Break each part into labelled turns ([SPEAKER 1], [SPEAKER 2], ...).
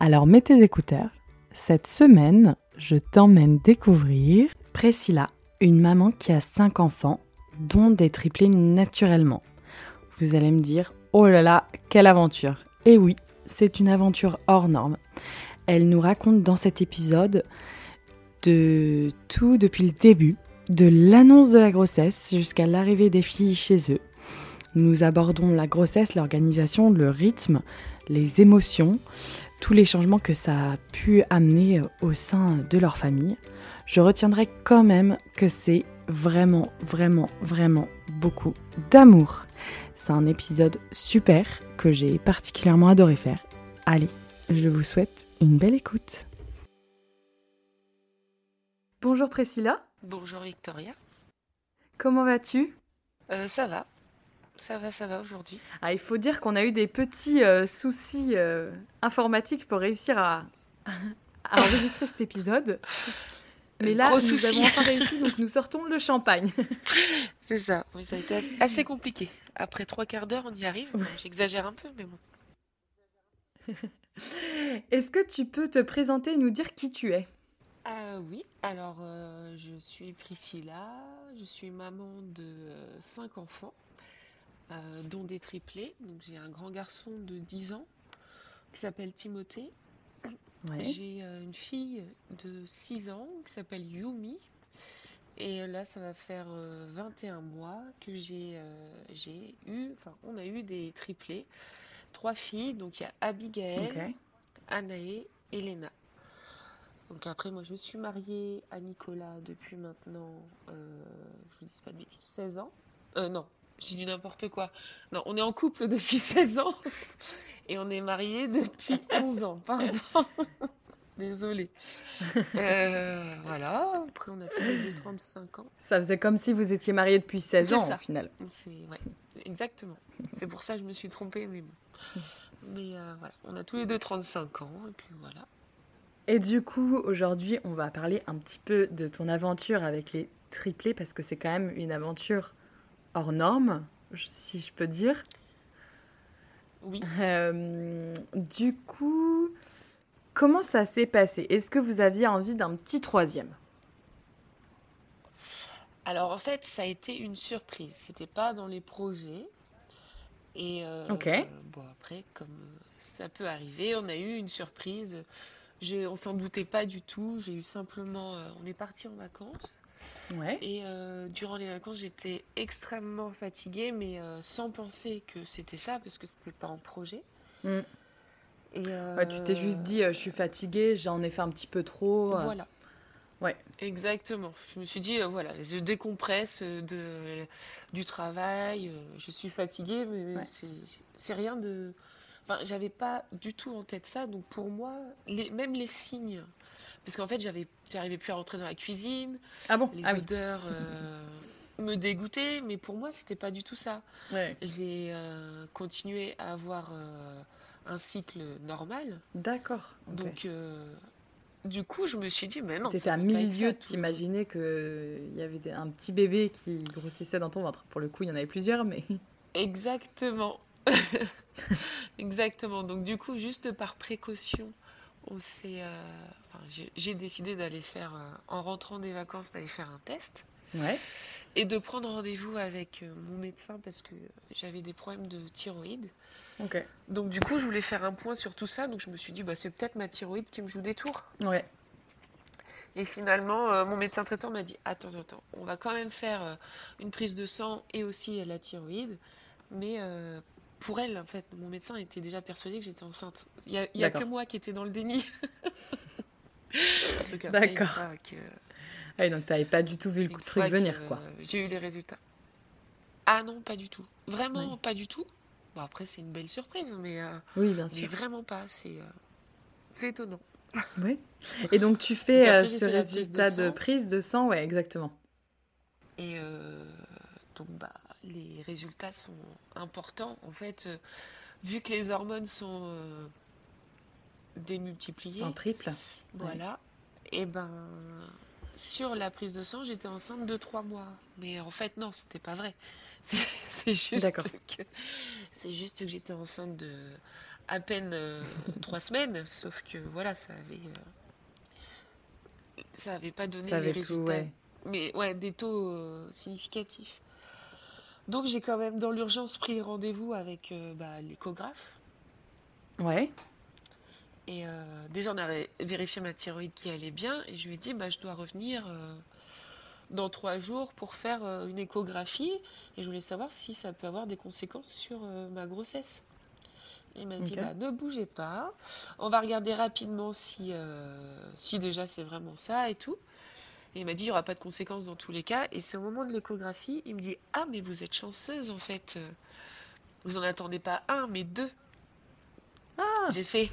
[SPEAKER 1] Alors mets tes écouteurs. Cette semaine, je t'emmène découvrir Priscilla, une maman qui a cinq enfants, dont des triplés naturellement. Vous allez me dire, oh là là, quelle aventure Et oui, c'est une aventure hors norme. Elle nous raconte dans cet épisode de tout depuis le début, de l'annonce de la grossesse jusqu'à l'arrivée des filles chez eux. Nous abordons la grossesse, l'organisation, le rythme, les émotions, tous les changements que ça a pu amener au sein de leur famille. Je retiendrai quand même que c'est vraiment, vraiment, vraiment beaucoup d'amour. C'est un épisode super que j'ai particulièrement adoré faire. Allez, je vous souhaite une belle écoute. Bonjour Priscilla.
[SPEAKER 2] Bonjour Victoria.
[SPEAKER 1] Comment vas-tu?
[SPEAKER 2] Euh, Ça va. Ça va, ça va aujourd'hui.
[SPEAKER 1] Ah, il faut dire qu'on a eu des petits euh, soucis euh, informatiques pour réussir à, à enregistrer cet épisode. Mais là, nous avons enfin réussi, donc nous sortons le champagne.
[SPEAKER 2] C'est ça. ça a été assez compliqué. Après trois quarts d'heure, on y arrive. J'exagère un peu, mais bon.
[SPEAKER 1] Est-ce que tu peux te présenter et nous dire qui tu es?
[SPEAKER 2] Euh, Oui, alors je suis Priscilla, je suis maman de cinq enfants. Euh, dont des triplés. Donc j'ai un grand garçon de 10 ans qui s'appelle Timothée. J'ai euh, une fille de 6 ans qui s'appelle Yumi. Et là, ça va faire 21 euh, mois que j'ai eu, enfin, on a eu des triplés. Trois filles, donc il y a Abigail, Anaé et Léna. Donc après, moi, je suis mariée à Nicolas depuis maintenant, je vous dis pas de 16 ans. non, j'ai dit n'importe quoi. Non, on est en couple depuis 16 ans et on est mariés depuis 11 ans. Pardon. Désolée. Euh, voilà. Après, on a tous les deux 35 ans.
[SPEAKER 1] Ça faisait comme si vous étiez mariés depuis 16 ans au final.
[SPEAKER 2] Ouais, exactement. C'est pour ça que je me suis trompée, mais bon. Mais euh, voilà, on a tous les deux 35 ans et puis voilà.
[SPEAKER 1] Et du coup, aujourd'hui, on va parler un petit peu de ton aventure avec les triplés parce que c'est quand même une aventure hors norme, si je peux dire.
[SPEAKER 2] Oui.
[SPEAKER 1] Euh, du coup, comment ça s'est passé? Est-ce que vous aviez envie d'un petit troisième?
[SPEAKER 2] Alors en fait, ça a été une surprise. C'était pas dans les projets. Et euh,
[SPEAKER 1] ok.
[SPEAKER 2] bon après, comme ça peut arriver, on a eu une surprise. Je, on s'en doutait pas du tout. J'ai eu simplement, euh, on est parti en vacances. Et euh, durant les vacances, j'étais extrêmement fatiguée, mais euh, sans penser que c'était ça, parce que c'était pas en projet. Mm.
[SPEAKER 1] Et euh, tu t'es juste dit, je suis fatiguée, j'en ai fait un petit peu trop.
[SPEAKER 2] Voilà. Ouais. Exactement. Je me suis dit, voilà, je décompresse de, du travail, je suis fatiguée, mais c'est rien de. Enfin, j'avais pas du tout en tête ça, donc pour moi, les, même les signes parce qu'en fait, j'avais, j'arrivais plus à rentrer dans la cuisine.
[SPEAKER 1] Ah bon?
[SPEAKER 2] Les
[SPEAKER 1] ah
[SPEAKER 2] odeurs euh, me dégoûtaient, mais pour moi, c'était pas du tout ça. J'ai euh, continué à avoir euh, un cycle normal.
[SPEAKER 1] D'accord.
[SPEAKER 2] Donc, du coup, je me suis dit, mais non.
[SPEAKER 1] T'étais à milieu de t'imaginer qu'il y avait un petit bébé qui grossissait dans ton ventre. Pour le coup, il y en avait plusieurs, mais.
[SPEAKER 2] Exactement. Exactement. Donc, du coup, juste par précaution, on s'est j'ai décidé d'aller faire, euh, en rentrant des vacances, d'aller faire un test.
[SPEAKER 1] Ouais.
[SPEAKER 2] Et de prendre rendez-vous avec euh, mon médecin parce que j'avais des problèmes de thyroïde.
[SPEAKER 1] Ok.
[SPEAKER 2] Donc du coup, je voulais faire un point sur tout ça. Donc je me suis dit, bah, c'est peut-être ma thyroïde qui me joue des tours.
[SPEAKER 1] Ouais.
[SPEAKER 2] Et finalement, euh, mon médecin traitant m'a dit, attends, attends, on va quand même faire une prise de sang et aussi la thyroïde. Mais pour elle, en fait, mon médecin était déjà persuadé que j'étais enceinte. Il n'y a, y a que moi qui étais dans le déni.
[SPEAKER 1] D'accord. Ah donc tu n'avais pas du tout vu le coup de truc venir, quoi.
[SPEAKER 2] J'ai eu les résultats. Ah non, pas du tout. Vraiment pas du tout. Bon, après, c'est une belle surprise, mais, euh,
[SPEAKER 1] oui, bien sûr.
[SPEAKER 2] mais vraiment pas. C'est euh, étonnant.
[SPEAKER 1] Oui. Et donc tu fais euh, ce résultat de, prise de sang, ouais, exactement.
[SPEAKER 2] Et euh, donc bah les résultats sont importants. En fait, euh, vu que les hormones sont démultipliées.
[SPEAKER 1] En triple.
[SPEAKER 2] Voilà. Et ben sur la prise de sang, j'étais enceinte de trois mois. Mais en fait, non, c'était pas vrai. C'est juste que c'est juste que j'étais enceinte de à peine euh, trois semaines, sauf que voilà, ça avait euh, ça avait pas donné les résultats. Mais ouais, des taux euh, significatifs. Donc j'ai quand même dans l'urgence pris rendez-vous avec bah, l'échographe.
[SPEAKER 1] Ouais.
[SPEAKER 2] Et déjà on a vérifié ma thyroïde qui allait bien et je lui ai dit bah je dois revenir dans trois jours pour faire une échographie et je voulais savoir si ça peut avoir des conséquences sur ma grossesse. Il m'a dit bah, ne bougez pas, on va regarder rapidement si, euh, si déjà c'est vraiment ça et tout. Et il m'a dit il n'y aura pas de conséquences dans tous les cas. Et c'est au moment de l'échographie, il me dit ah mais vous êtes chanceuse en fait, vous en attendez pas un mais deux. Ah. J'ai fait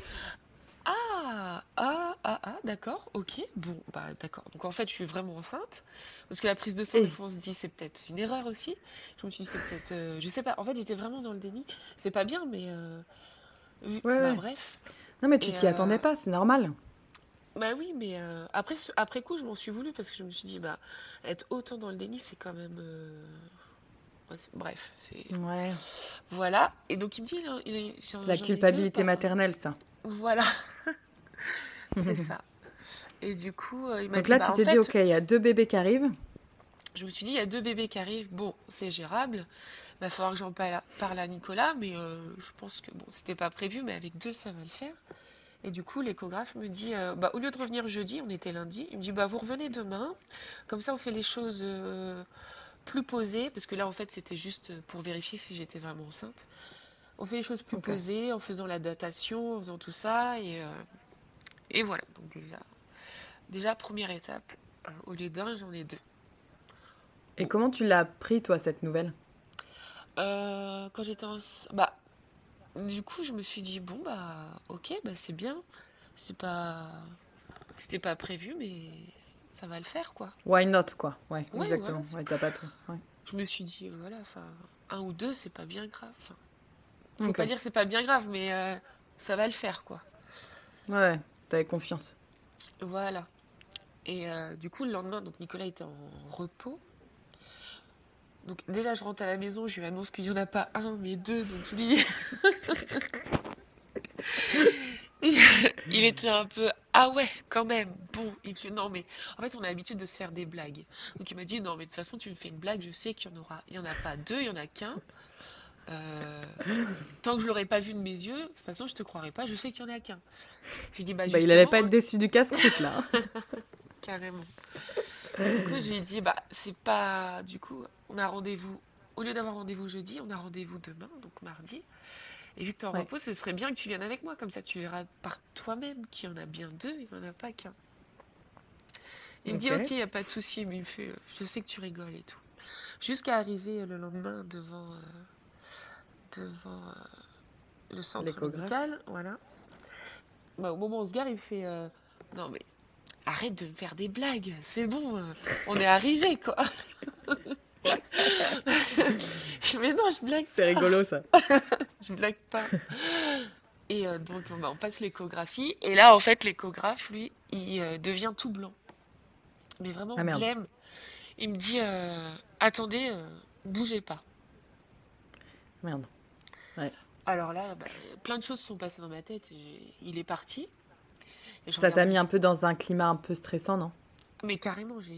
[SPEAKER 2] ah, ah, ah, ah, d'accord, ok, bon, bah d'accord. Donc en fait, je suis vraiment enceinte. Parce que la prise de sang, des fois, on se dit, c'est peut-être une erreur aussi. Je me suis dit, c'est peut-être. Euh, je sais pas, en fait, j'étais vraiment dans le déni. C'est pas bien, mais. Euh, bah, bref.
[SPEAKER 1] Non, mais tu t'y attendais euh, pas, c'est normal.
[SPEAKER 2] Bah oui, mais après, après coup, je m'en suis voulu parce que je me suis dit, bah, être autant dans le déni, c'est quand même. Bref, c'est.
[SPEAKER 1] Ouais.
[SPEAKER 2] Voilà. Et donc, il me dit.
[SPEAKER 1] Il, c'est la culpabilité maternelle, ça.
[SPEAKER 2] Voilà. c'est ça. Et du coup, il m'a
[SPEAKER 1] Donc là, tu bah, t'es dit, ok, il y a deux bébés qui arrivent.
[SPEAKER 2] Je me suis dit, il y a deux bébés qui arrivent. Bon, c'est gérable. Il va falloir que j'en parle à Nicolas, mais je pense que bon, c'était pas prévu, mais avec deux, ça va le faire. Et du coup, l'échographe me dit, bah, au lieu de revenir jeudi, on était lundi, il me dit, bah, vous revenez demain. Comme ça, on fait les choses plus posées, parce que là, en fait, c'était juste pour vérifier si j'étais vraiment enceinte. On fait les choses plus posées en faisant la datation, en faisant tout ça. Et, euh, et voilà. Donc déjà, déjà première étape. Euh, au lieu d'un, j'en ai deux.
[SPEAKER 1] Et comment tu l'as pris, toi, cette nouvelle?
[SPEAKER 2] Euh, Quand j'étais en... Bah, du coup, je me suis dit, bon, bah, ok, bah, c'est bien. C'est pas... C'était pas prévu, mais ça va le faire, quoi.
[SPEAKER 1] Why not, quoi? Ouais, exactement. ouais, pas tout.
[SPEAKER 2] Je me suis dit, voilà, enfin, un ou deux, c'est pas bien grave. Faut pas dire que c'est pas bien grave, mais euh, ça va le faire, quoi.
[SPEAKER 1] Ouais, t'avais confiance.
[SPEAKER 2] Voilà. Et euh, du coup, le lendemain, donc Nicolas était en repos. Donc déjà, je rentre à la maison, je lui annonce qu'il n'y en a pas un, mais deux, donc lui... il était un peu ah ouais quand même bon il fait non mais en fait on a l'habitude de se faire des blagues donc il m'a dit non mais de toute façon tu me fais une blague je sais qu'il y en aura il y en a pas deux il y en a qu'un euh, tant que je l'aurais pas vu de mes yeux, de toute façon, je te croirais pas, je sais qu'il y en a qu'un.
[SPEAKER 1] Je dit, bah, bah il allait pas être déçu du casse-croûte, là.
[SPEAKER 2] Carrément. Du coup, je lui ai dit, bah, c'est pas. Du coup, on a rendez-vous. Au lieu d'avoir rendez-vous jeudi, on a rendez-vous demain, donc mardi. Et vu que tu en repos, ce serait bien que tu viennes avec moi, comme ça tu verras par toi-même qu'il y en a bien deux, il n'y en a pas qu'un. Il me dit, ok, il n'y a pas de souci, mais il me fait, je sais que tu rigoles et tout. Jusqu'à arriver le lendemain devant. Euh, devant euh, le centre médical. Voilà. Bah, au moment où on se gare, il fait euh, Non, mais arrête de me faire des blagues, c'est bon, euh, on est arrivé, quoi. mais non, je blague.
[SPEAKER 1] C'est rigolo, ça.
[SPEAKER 2] je blague pas. Et donc, bah, on passe l'échographie. Et là, en fait, l'échographe, lui, il devient tout blanc. Mais vraiment ah, blême. Il me dit Attendez, bougez pas.
[SPEAKER 1] Merde.
[SPEAKER 2] Alors là, bah, plein de choses sont passées dans ma tête. il est parti.
[SPEAKER 1] Ça t'a mis un peu dans un climat un peu stressant, non?
[SPEAKER 2] Mais carrément, je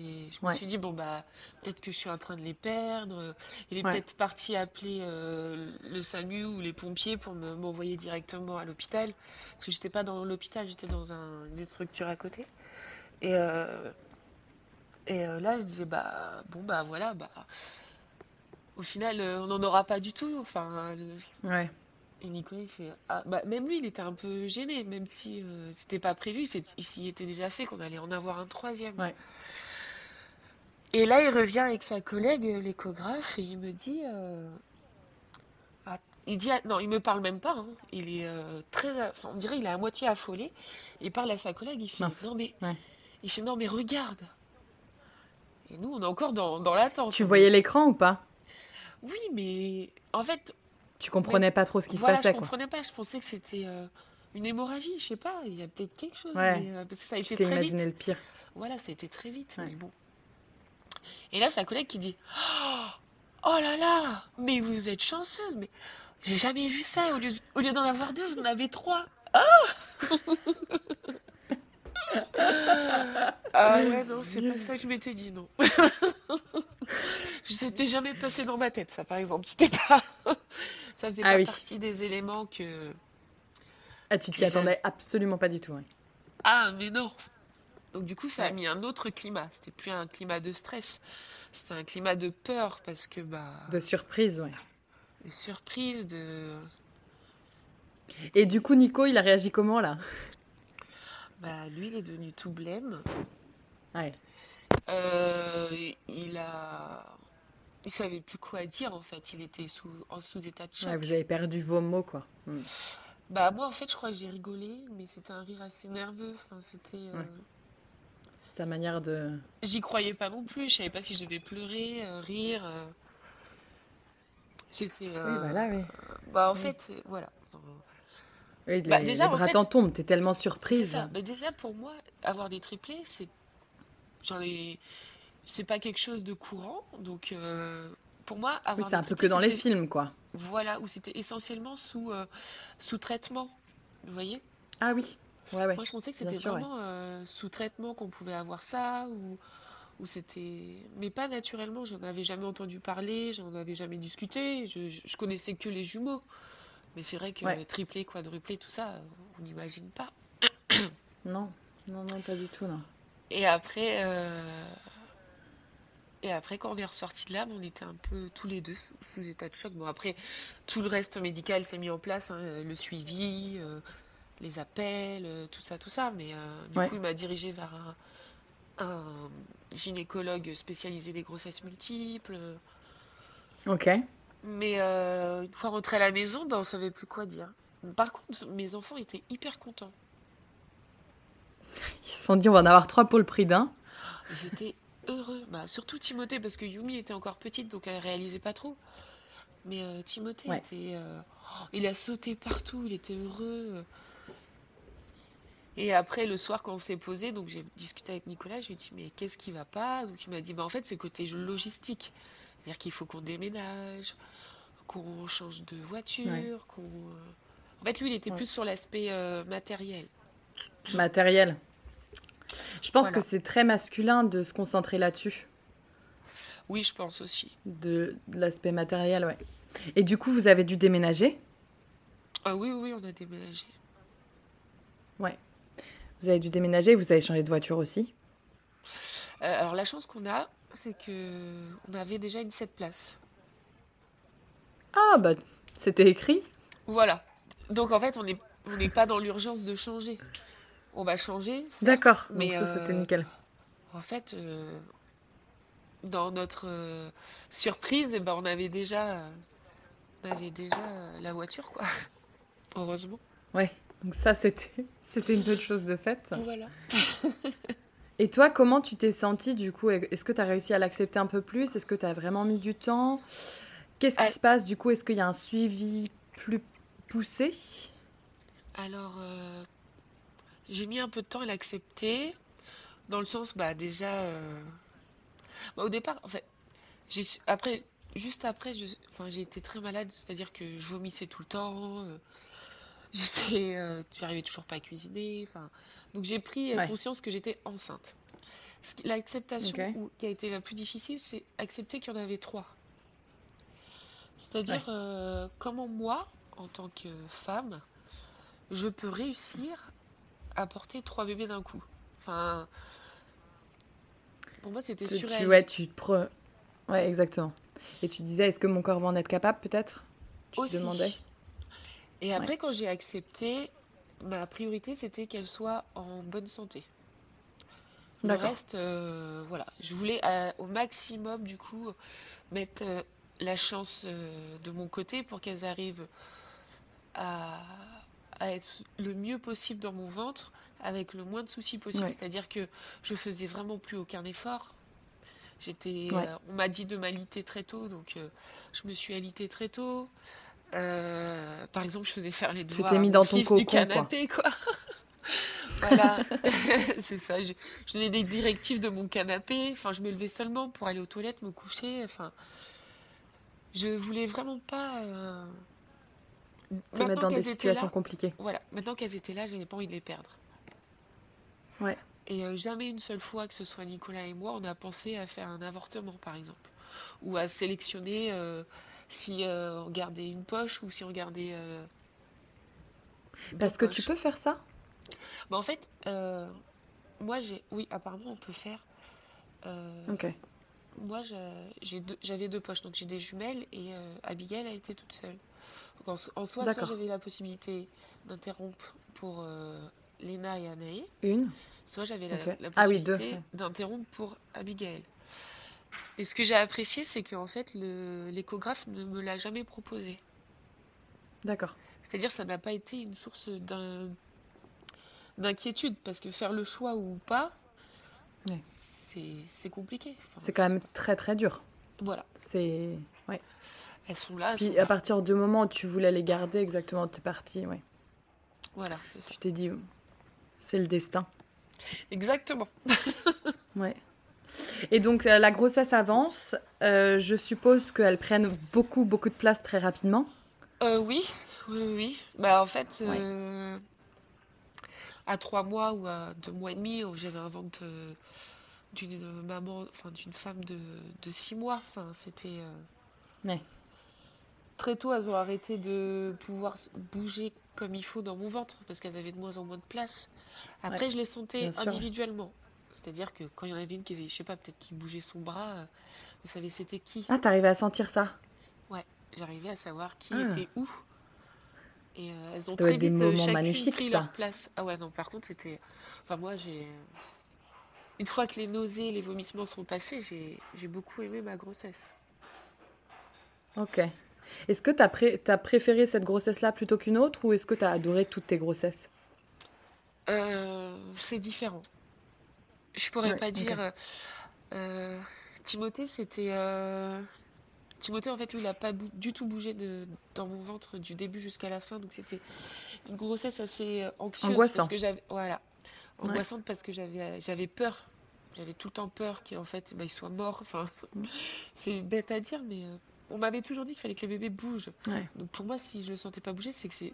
[SPEAKER 2] me suis dit, bon, bah, peut-être que je suis en train de les perdre. Il est peut-être parti appeler euh, le SAMU ou les pompiers pour m'envoyer directement à l'hôpital. Parce que j'étais pas dans l'hôpital, j'étais dans un, une structure à côté. Et, euh, et euh, là, je disais, bah, bon, bah voilà, bah, au final, on n'en aura pas du tout. Enfin,
[SPEAKER 1] ouais.
[SPEAKER 2] Et Nicolas, ah, bah, même lui, il était un peu gêné, même si euh, c'était pas prévu, s'il était déjà fait qu'on allait en avoir un troisième.
[SPEAKER 1] Ouais.
[SPEAKER 2] Et là, il revient avec sa collègue, l'échographe, et il me dit euh, Ah, il dit, non, il me parle même pas. hein. Il est euh, très, enfin, on dirait il est à moitié affolé. Il parle à sa collègue. Il fait,
[SPEAKER 1] Mince.
[SPEAKER 2] non mais,
[SPEAKER 1] Ouais.
[SPEAKER 2] il fait, non mais regarde. Et nous, on est encore dans, dans l'attente.
[SPEAKER 1] Tu voyais l'écran ou pas?
[SPEAKER 2] Oui, mais en fait,
[SPEAKER 1] Tu comprenais pas trop ce qui
[SPEAKER 2] voilà,
[SPEAKER 1] se
[SPEAKER 2] je
[SPEAKER 1] passait, quoi.
[SPEAKER 2] comprenais pas. Je pensais que c'était euh, une hémorragie. Je sais pas. Il y a peut-être quelque chose.
[SPEAKER 1] Ouais.
[SPEAKER 2] mais, euh, parce que ça a
[SPEAKER 1] Tu
[SPEAKER 2] été très vite.
[SPEAKER 1] imaginé le pire.
[SPEAKER 2] Voilà, ça a été très vite,
[SPEAKER 1] Ouais.
[SPEAKER 2] mais bon. Et là, sa collègue qui dit Oh là là, mais vous êtes chanceuse, mais j'ai jamais vu ça. Au lieu, au lieu d'en avoir deux, vous en avez trois. Ah Ah ouais, non, c'est pas ça que je m'étais dit, non. Je s'était jamais passé dans ma tête, ça, par exemple. C'était pas. Ça faisait
[SPEAKER 1] Ah
[SPEAKER 2] pas
[SPEAKER 1] oui.
[SPEAKER 2] partie des éléments que.
[SPEAKER 1] Ah, tu t'y attendais absolument pas du tout.
[SPEAKER 2] Ah, mais non. Donc du coup, ça a mis un autre climat. C'était plus un climat de stress. C'était un climat de peur parce que bah
[SPEAKER 1] De surprise, ouais.
[SPEAKER 2] de surprise, de
[SPEAKER 1] Et
[SPEAKER 2] c'était
[SPEAKER 1] du coup, Nico, il a réagi comment là?
[SPEAKER 2] Bah lui, il est devenu tout blême.
[SPEAKER 1] Ouais.
[SPEAKER 2] Euh, il a il savait plus quoi dire en fait. Il était sous en sous état de
[SPEAKER 1] Ouais,
[SPEAKER 2] choc.
[SPEAKER 1] vous avez perdu vos mots, quoi. Hmm.
[SPEAKER 2] Bah moi en fait, je crois que j'ai rigolé, mais c'était un rire assez nerveux. Enfin, c'était euh,
[SPEAKER 1] Ouais. C'est ta manière de.
[SPEAKER 2] J'y croyais pas non plus. Je savais pas si je devais pleurer, euh, rire. C'était
[SPEAKER 1] Oui, voilà, oui.
[SPEAKER 2] Bah, en
[SPEAKER 1] Oui.
[SPEAKER 2] fait, voilà. Enfin,
[SPEAKER 1] Oui,
[SPEAKER 2] Bah,
[SPEAKER 1] les,
[SPEAKER 2] déjà,
[SPEAKER 1] les
[SPEAKER 2] en
[SPEAKER 1] bras
[SPEAKER 2] fait,
[SPEAKER 1] tombent, t'es tellement surprise.
[SPEAKER 2] ça. Mais déjà, pour moi, avoir des triplés, c'est. J'en ai. C'est pas quelque chose de courant. Donc, euh, pour moi,
[SPEAKER 1] Oui, c'est un peu que dans les films, quoi.
[SPEAKER 2] Voilà, où c'était essentiellement sous, euh, sous traitement. Vous voyez?
[SPEAKER 1] Ah oui, ouais, ouais,
[SPEAKER 2] Moi, je pensais que c'était
[SPEAKER 1] ouais.
[SPEAKER 2] vraiment euh, sous traitement qu'on pouvait avoir ça, ou, ou c'était... Mais pas naturellement, j'en avais jamais entendu parler, j'en avais jamais discuté, je, je- je connaissais que les jumeaux. Mais c'est vrai que
[SPEAKER 1] Ouais.
[SPEAKER 2] triplé, quadruplé, tout ça, on n'imagine pas.
[SPEAKER 1] Non, non, non, pas du tout, non.
[SPEAKER 2] Et après, euh, et après, quand on est ressorti de là, on était un peu tous les deux sous, sous état de choc. Bon, après, tout le reste médical s'est mis en place, hein, le suivi, euh, les appels, euh, tout ça, tout ça. Mais euh, du
[SPEAKER 1] Ouais.
[SPEAKER 2] coup, il m'a dirigé vers un, un gynécologue spécialisé des grossesses multiples.
[SPEAKER 1] Ok.
[SPEAKER 2] Mais euh, une fois rentré à la maison, ben, on savait plus quoi dire. Par contre, mes enfants étaient hyper contents.
[SPEAKER 1] Ils se sont dit, on va en avoir trois pour le prix d'un.
[SPEAKER 2] Ils étaient heureux. Bah, surtout Timothée, parce que Yumi était encore petite, donc elle réalisait pas trop. Mais euh, Timothée
[SPEAKER 1] Ouais.
[SPEAKER 2] était. euh, oh, il a sauté partout, il était heureux. Et après, le soir, quand on s'est posé, donc j'ai discuté avec Nicolas, je lui ai dit, mais qu'est-ce qui va pas? Donc il m'a dit, bah en fait, c'est côté logistique. C'est-à-dire qu'il faut qu'on déménage, qu'on change de
[SPEAKER 1] Ouais.
[SPEAKER 2] voiture, qu'on. euh, En fait, lui, il était
[SPEAKER 1] Ouais.
[SPEAKER 2] plus sur l'aspect euh, matériel.
[SPEAKER 1] Matériel. Je pense que c'est très masculin de se concentrer là-dessus,
[SPEAKER 2] Oui, je pense aussi.
[SPEAKER 1] de, de l'aspect matériel, ouais. Et du coup, vous avez dû déménager?
[SPEAKER 2] Ah oui, oui, on a déménagé.
[SPEAKER 1] Ouais. Vous avez dû déménager, vous avez changé de voiture aussi?
[SPEAKER 2] Euh, alors la chance qu'on a, c'est que on avait déjà une 7 places.
[SPEAKER 1] Ah, bah, c'était écrit.
[SPEAKER 2] Voilà. Donc en fait, on n'est on n'est pas dans l'urgence de changer. On va changer,
[SPEAKER 1] D'accord, donc
[SPEAKER 2] mais
[SPEAKER 1] ça, c'était
[SPEAKER 2] euh,
[SPEAKER 1] nickel.
[SPEAKER 2] en fait, euh, dans notre euh, surprise, eh ben, on avait déjà, on avait déjà la voiture, quoi. Heureusement.
[SPEAKER 1] Ouais, donc ça, c'était c'était une bonne chose de faite.
[SPEAKER 2] Voilà.
[SPEAKER 1] Et toi, comment tu t'es sentie du coup? Est-ce que tu as réussi à l'accepter un peu plus? Est-ce que tu as vraiment mis du temps? Qu'est-ce qui
[SPEAKER 2] Ah,
[SPEAKER 1] se passe du coup? Est-ce qu'il y a un suivi plus poussé?
[SPEAKER 2] Alors, euh, j'ai mis un peu de temps à l'accepter, dans le sens, bah déjà, euh, bah, au départ, en fait, j'ai su- après, juste après, je, enfin, j'ai été très malade, c'est-à-dire que je vomissais tout le temps, euh, j'étais, euh, j'arrivais toujours pas à cuisiner, enfin, donc j'ai pris euh,
[SPEAKER 1] Ouais,
[SPEAKER 2] conscience que j'étais enceinte. Ce qui- L'acceptation
[SPEAKER 1] ok.
[SPEAKER 2] où- qui a été la plus difficile, c'est accepter qu'il y en avait trois.
[SPEAKER 1] Ouais,
[SPEAKER 2] C'est-à-dire, euh, comment moi, en tant que femme, je peux réussir à porter trois bébés d'un coup. Enfin, pour moi, c'était
[SPEAKER 1] tu, tu- ouais,
[SPEAKER 2] surréaliste.
[SPEAKER 1] tu te pre- Ouais, exactement. Et tu disais, est-ce que mon corps va en être capable, peut-être? Tu te demandais?
[SPEAKER 2] Aussi. Et
[SPEAKER 1] Ouais,
[SPEAKER 2] après, quand j'ai accepté, ma priorité, c'était qu'elle soit en bonne santé. Le reste, euh, voilà. Je voulais euh, au maximum, du coup, mettre euh, la chance de mon côté pour qu'elles arrivent à, à être le mieux possible dans mon ventre avec le moins de soucis possible.
[SPEAKER 1] Ouais.
[SPEAKER 2] C'est-à-dire que je faisais vraiment plus aucun effort. J'étais,
[SPEAKER 1] Ouais.
[SPEAKER 2] euh, on m'a dit de m'aliter très tôt, donc euh, je me suis alitée très tôt. Euh, par exemple, je faisais faire les
[SPEAKER 1] Tu
[SPEAKER 2] devoirs
[SPEAKER 1] t'es
[SPEAKER 2] à
[SPEAKER 1] mis
[SPEAKER 2] mon
[SPEAKER 1] dans ton
[SPEAKER 2] fils du
[SPEAKER 1] cocon, quoi.
[SPEAKER 2] canapé, quoi. Voilà, c'est ça. Je, je donnais des directives de mon canapé. Enfin, je me levais seulement pour aller aux toilettes, me coucher. Enfin, je voulais vraiment pas.
[SPEAKER 1] Te mettre dans des situations
[SPEAKER 2] là,
[SPEAKER 1] compliquées.
[SPEAKER 2] voilà. Maintenant qu'elles étaient là, j'avais pas envie de les perdre.
[SPEAKER 1] Ouais.
[SPEAKER 2] Et euh, jamais une seule fois que ce soit Nicolas et moi, on a pensé à faire un avortement, par exemple, ou à sélectionner euh, si euh, on gardait une poche ou si on gardait
[SPEAKER 1] Parce que tu peux faire ça?
[SPEAKER 2] Bah, en fait, moi j'ai, oui, apparemment on peut faire.
[SPEAKER 1] Ok.
[SPEAKER 2] moi, je- j'ai deux- j'avais deux poches, donc j'ai des jumelles et Abigail a été toute seule. Donc en, so- en soi, soit j'avais la possibilité d'interrompre pour euh, Léna et Anaé,
[SPEAKER 1] Une?
[SPEAKER 2] soit j'avais la,
[SPEAKER 1] Ah oui,
[SPEAKER 2] possibilité d'interrompre pour Abigail. Et ce que j'ai apprécié, c'est qu'en fait, l'échographe ne me l'a jamais proposé.
[SPEAKER 1] D'accord.
[SPEAKER 2] C'est-à-dire, ça n'a pas été une source d'inquiétude, parce que faire le choix ou pas, c'est c'est compliqué. Enfin,
[SPEAKER 1] C'est quand même très très dur.
[SPEAKER 2] voilà,
[SPEAKER 1] C'est. Ouais.
[SPEAKER 2] Elles sont là, elles sont
[SPEAKER 1] Puis à
[SPEAKER 2] là.
[SPEAKER 1] partir du moment où tu voulais les garder, exactement, tu es parti, ouais.
[SPEAKER 2] Voilà, c'est ça.
[SPEAKER 1] Tu t'es dit, c'est le destin.
[SPEAKER 2] Exactement.
[SPEAKER 1] Ouais. Et donc euh, la grossesse avance. Euh, je suppose qu'elles prennent beaucoup beaucoup de place très rapidement.
[SPEAKER 2] Euh, oui, oui, oui. oui. Bah, en fait,
[SPEAKER 1] Ouais.
[SPEAKER 2] euh, à trois mois ou à deux mois et demi, j'avais un ventre d'une maman, enfin d'une femme de, de six mois. Enfin, c'était
[SPEAKER 1] Ouais.
[SPEAKER 2] Très tôt, elles ont arrêté de pouvoir bouger comme il faut dans mon ventre parce qu'elles avaient de moins en moins de place. Après,
[SPEAKER 1] Ouais,
[SPEAKER 2] je les sentais individuellement. C'est-à-dire que quand il y en avait une qui, je sais pas, peut-être qui bougeait son bras, euh, je savais c'était qui.
[SPEAKER 1] Ah, t'arrivais à sentir ça.
[SPEAKER 2] Ouais, j'arrivais à savoir qui
[SPEAKER 1] Ah.
[SPEAKER 2] était où. Et euh, elles ont très vite euh, chacune pris
[SPEAKER 1] ça.
[SPEAKER 2] leur place. Ah ouais, non, par contre, c'était. Enfin, moi, j'ai. Une fois que les nausées, les vomissements sont passés, j'ai j'ai beaucoup aimé ma grossesse.
[SPEAKER 1] Ok. Est-ce que t'as pré- t'as préféré cette grossesse-là plutôt qu'une autre ou est-ce que t'as adoré toutes tes grossesses?
[SPEAKER 2] Euh, c'est différent. Je pourrais
[SPEAKER 1] Ouais,
[SPEAKER 2] pas dire. euh, euh, Timothée, c'était. euh, Timothée, en fait, lui, il a pas du tout bougé de... dans mon ventre du début jusqu'à la fin. Donc, c'était une grossesse assez anxieuse
[SPEAKER 1] Angoissant.
[SPEAKER 2] parce que j'avais. Voilà.
[SPEAKER 1] Ouais.
[SPEAKER 2] Angoissante parce que j'avais j'avais peur. J'avais tout le temps peur qu'en fait, bah, il soit mort. Enfin, c'est bête à dire, mais on m'avait toujours dit qu'il fallait que les bébés bougent.
[SPEAKER 1] Ouais.
[SPEAKER 2] Donc, pour moi, si je le sentais pas bouger, c'est que c'est.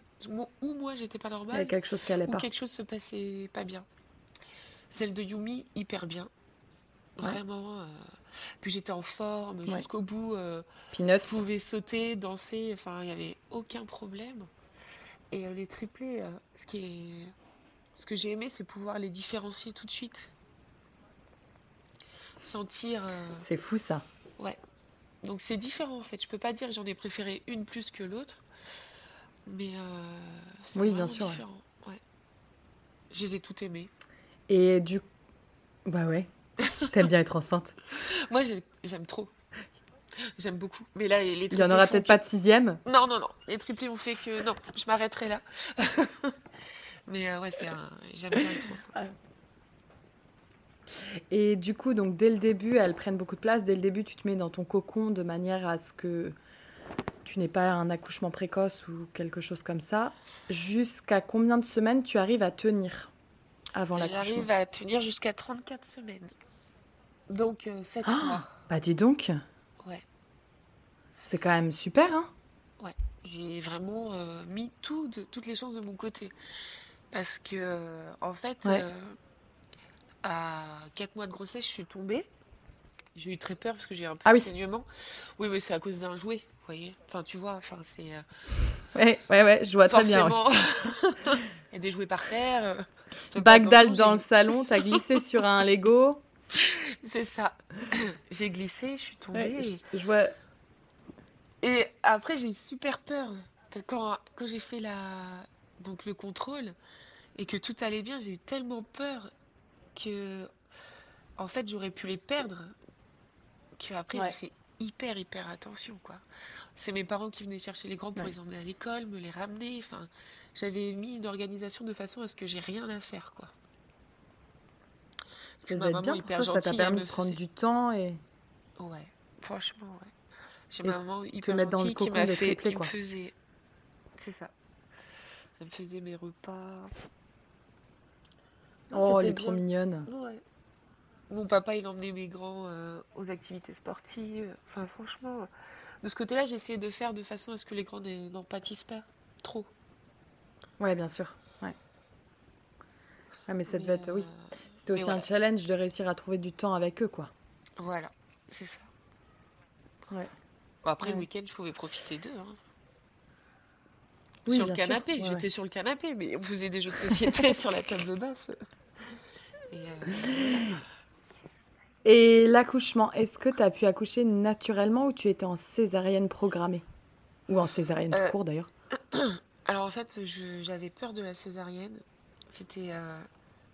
[SPEAKER 2] Ou moi, j'étais pas
[SPEAKER 1] Il y a
[SPEAKER 2] normale,
[SPEAKER 1] quelque chose qui allait
[SPEAKER 2] ou
[SPEAKER 1] pas.
[SPEAKER 2] quelque chose se passait pas bien. Celle de Yumi, hyper bien.
[SPEAKER 1] Ouais.
[SPEAKER 2] Vraiment. euh, Puis j'étais en forme
[SPEAKER 1] Ouais.
[SPEAKER 2] jusqu'au bout. euh,
[SPEAKER 1] Peanuts.
[SPEAKER 2] je pouvais sauter, danser. Enfin, il n'y avait aucun problème. Et euh, les triplés, euh, ce qui est... ce que j'ai aimé, c'est pouvoir les différencier tout de suite. Sentir.
[SPEAKER 1] C'est fou ça.
[SPEAKER 2] Ouais. Donc c'est différent en fait. Je peux pas dire j'en ai préféré une plus que l'autre. Mais euh, c'est
[SPEAKER 1] Oui, bien sûr, ouais.
[SPEAKER 2] différent. Ouais. Je les ai toutes aimées.
[SPEAKER 1] Et du... Bah ouais. T'aimes bien être enceinte.
[SPEAKER 2] Moi, j'ai- j'aime trop. J'aime beaucoup. Mais là, les
[SPEAKER 1] Il y en
[SPEAKER 2] triplés
[SPEAKER 1] aura peut-être
[SPEAKER 2] que-
[SPEAKER 1] pas de sixième.
[SPEAKER 2] Non, non, non. Les triplés ont fait que... Non, je m'arrêterai là. Mais euh, ouais, c'est un... J'aime bien être enceinte.
[SPEAKER 1] Et du coup, donc dès le début, elles prennent beaucoup de place. Dès le début, tu te mets dans ton cocon de manière à ce que tu n'aies pas un accouchement précoce ou quelque chose comme ça. Jusqu'à combien de semaines tu arrives à tenir avant l'accouchement?
[SPEAKER 2] J'arrive à tenir jusqu'à 34 semaines. Donc, euh, 7
[SPEAKER 1] Ah
[SPEAKER 2] mois.
[SPEAKER 1] Bah dis donc,
[SPEAKER 2] Ouais.
[SPEAKER 1] c'est quand même super, hein?
[SPEAKER 2] J'ai vraiment euh, mis tout de, toutes les chances de mon côté. Parce que, euh, en fait,
[SPEAKER 1] Ouais.
[SPEAKER 2] À 4 mois de grossesse, je suis tombée. J'ai eu très peur parce que j'ai eu un peu
[SPEAKER 1] Ah
[SPEAKER 2] de
[SPEAKER 1] oui.
[SPEAKER 2] saignement. Oui, mais c'est à cause d'un jouet, vous voyez. Enfin, tu vois, enfin, c'est euh,
[SPEAKER 1] Ouais, ouais, ouais, je vois très bien. ouais.
[SPEAKER 2] forcément. Il y a des jouets par terre. euh, attention,
[SPEAKER 1] dans le salon, t'as glissé sur un Lego.
[SPEAKER 2] C'est ça. J'ai glissé, je suis tombée.
[SPEAKER 1] Ouais,
[SPEAKER 2] et-
[SPEAKER 1] je, je vois.
[SPEAKER 2] Et après, j'ai eu super peur. Quand, quand j'ai fait la... Donc, le contrôle et que tout allait bien, j'ai eu tellement peur que, en fait, j'aurais pu les perdre. Que après,
[SPEAKER 1] Ouais.
[SPEAKER 2] j'ai fait hyper, hyper attention, quoi. C'est mes parents qui venaient chercher les grands pour
[SPEAKER 1] Ouais.
[SPEAKER 2] les emmener à l'école, me les ramener. Enfin, j'avais mis une organisation de façon à ce que j'ai rien à faire, quoi.
[SPEAKER 1] Ça
[SPEAKER 2] ma maman
[SPEAKER 1] bien pour
[SPEAKER 2] hyper
[SPEAKER 1] toi, ça t'a permis de prendre
[SPEAKER 2] faisait.
[SPEAKER 1] du temps et,
[SPEAKER 2] Ouais, franchement, ouais. J'ai ma maman
[SPEAKER 1] te
[SPEAKER 2] hyper
[SPEAKER 1] dans le
[SPEAKER 2] qui m'a fait, qui me faisait. C'est ça. Elle me faisait mes repas.
[SPEAKER 1] Oh, elle est trop mignonne.
[SPEAKER 2] Ouais. Mon papa, il emmenait mes grands euh, aux activités sportives. Enfin, franchement, de ce côté-là, j'ai essayé de faire de façon à ce que les grands n'en pâtissent pas trop.
[SPEAKER 1] Ouais, bien sûr. Ouais. Ouais, mais ça devait
[SPEAKER 2] Mais,
[SPEAKER 1] être, oui.
[SPEAKER 2] euh,
[SPEAKER 1] C'était aussi un challenge de réussir à trouver du temps avec eux, quoi.
[SPEAKER 2] Voilà, c'est ça.
[SPEAKER 1] Ouais.
[SPEAKER 2] Bon, après, le week-end, je pouvais profiter d'eux. hein.
[SPEAKER 1] Oui,
[SPEAKER 2] Sur le canapé,
[SPEAKER 1] Ouais, ouais.
[SPEAKER 2] j'étais sur le canapé, mais on faisait des jeux de société sur la table basse. Et euh,
[SPEAKER 1] Et l'accouchement, est-ce que tu as pu accoucher naturellement ou tu étais en césarienne programmée? Ou en césarienne tout
[SPEAKER 2] euh,
[SPEAKER 1] court d'ailleurs?
[SPEAKER 2] alors en fait, j'avais peur de la césarienne. C'était euh,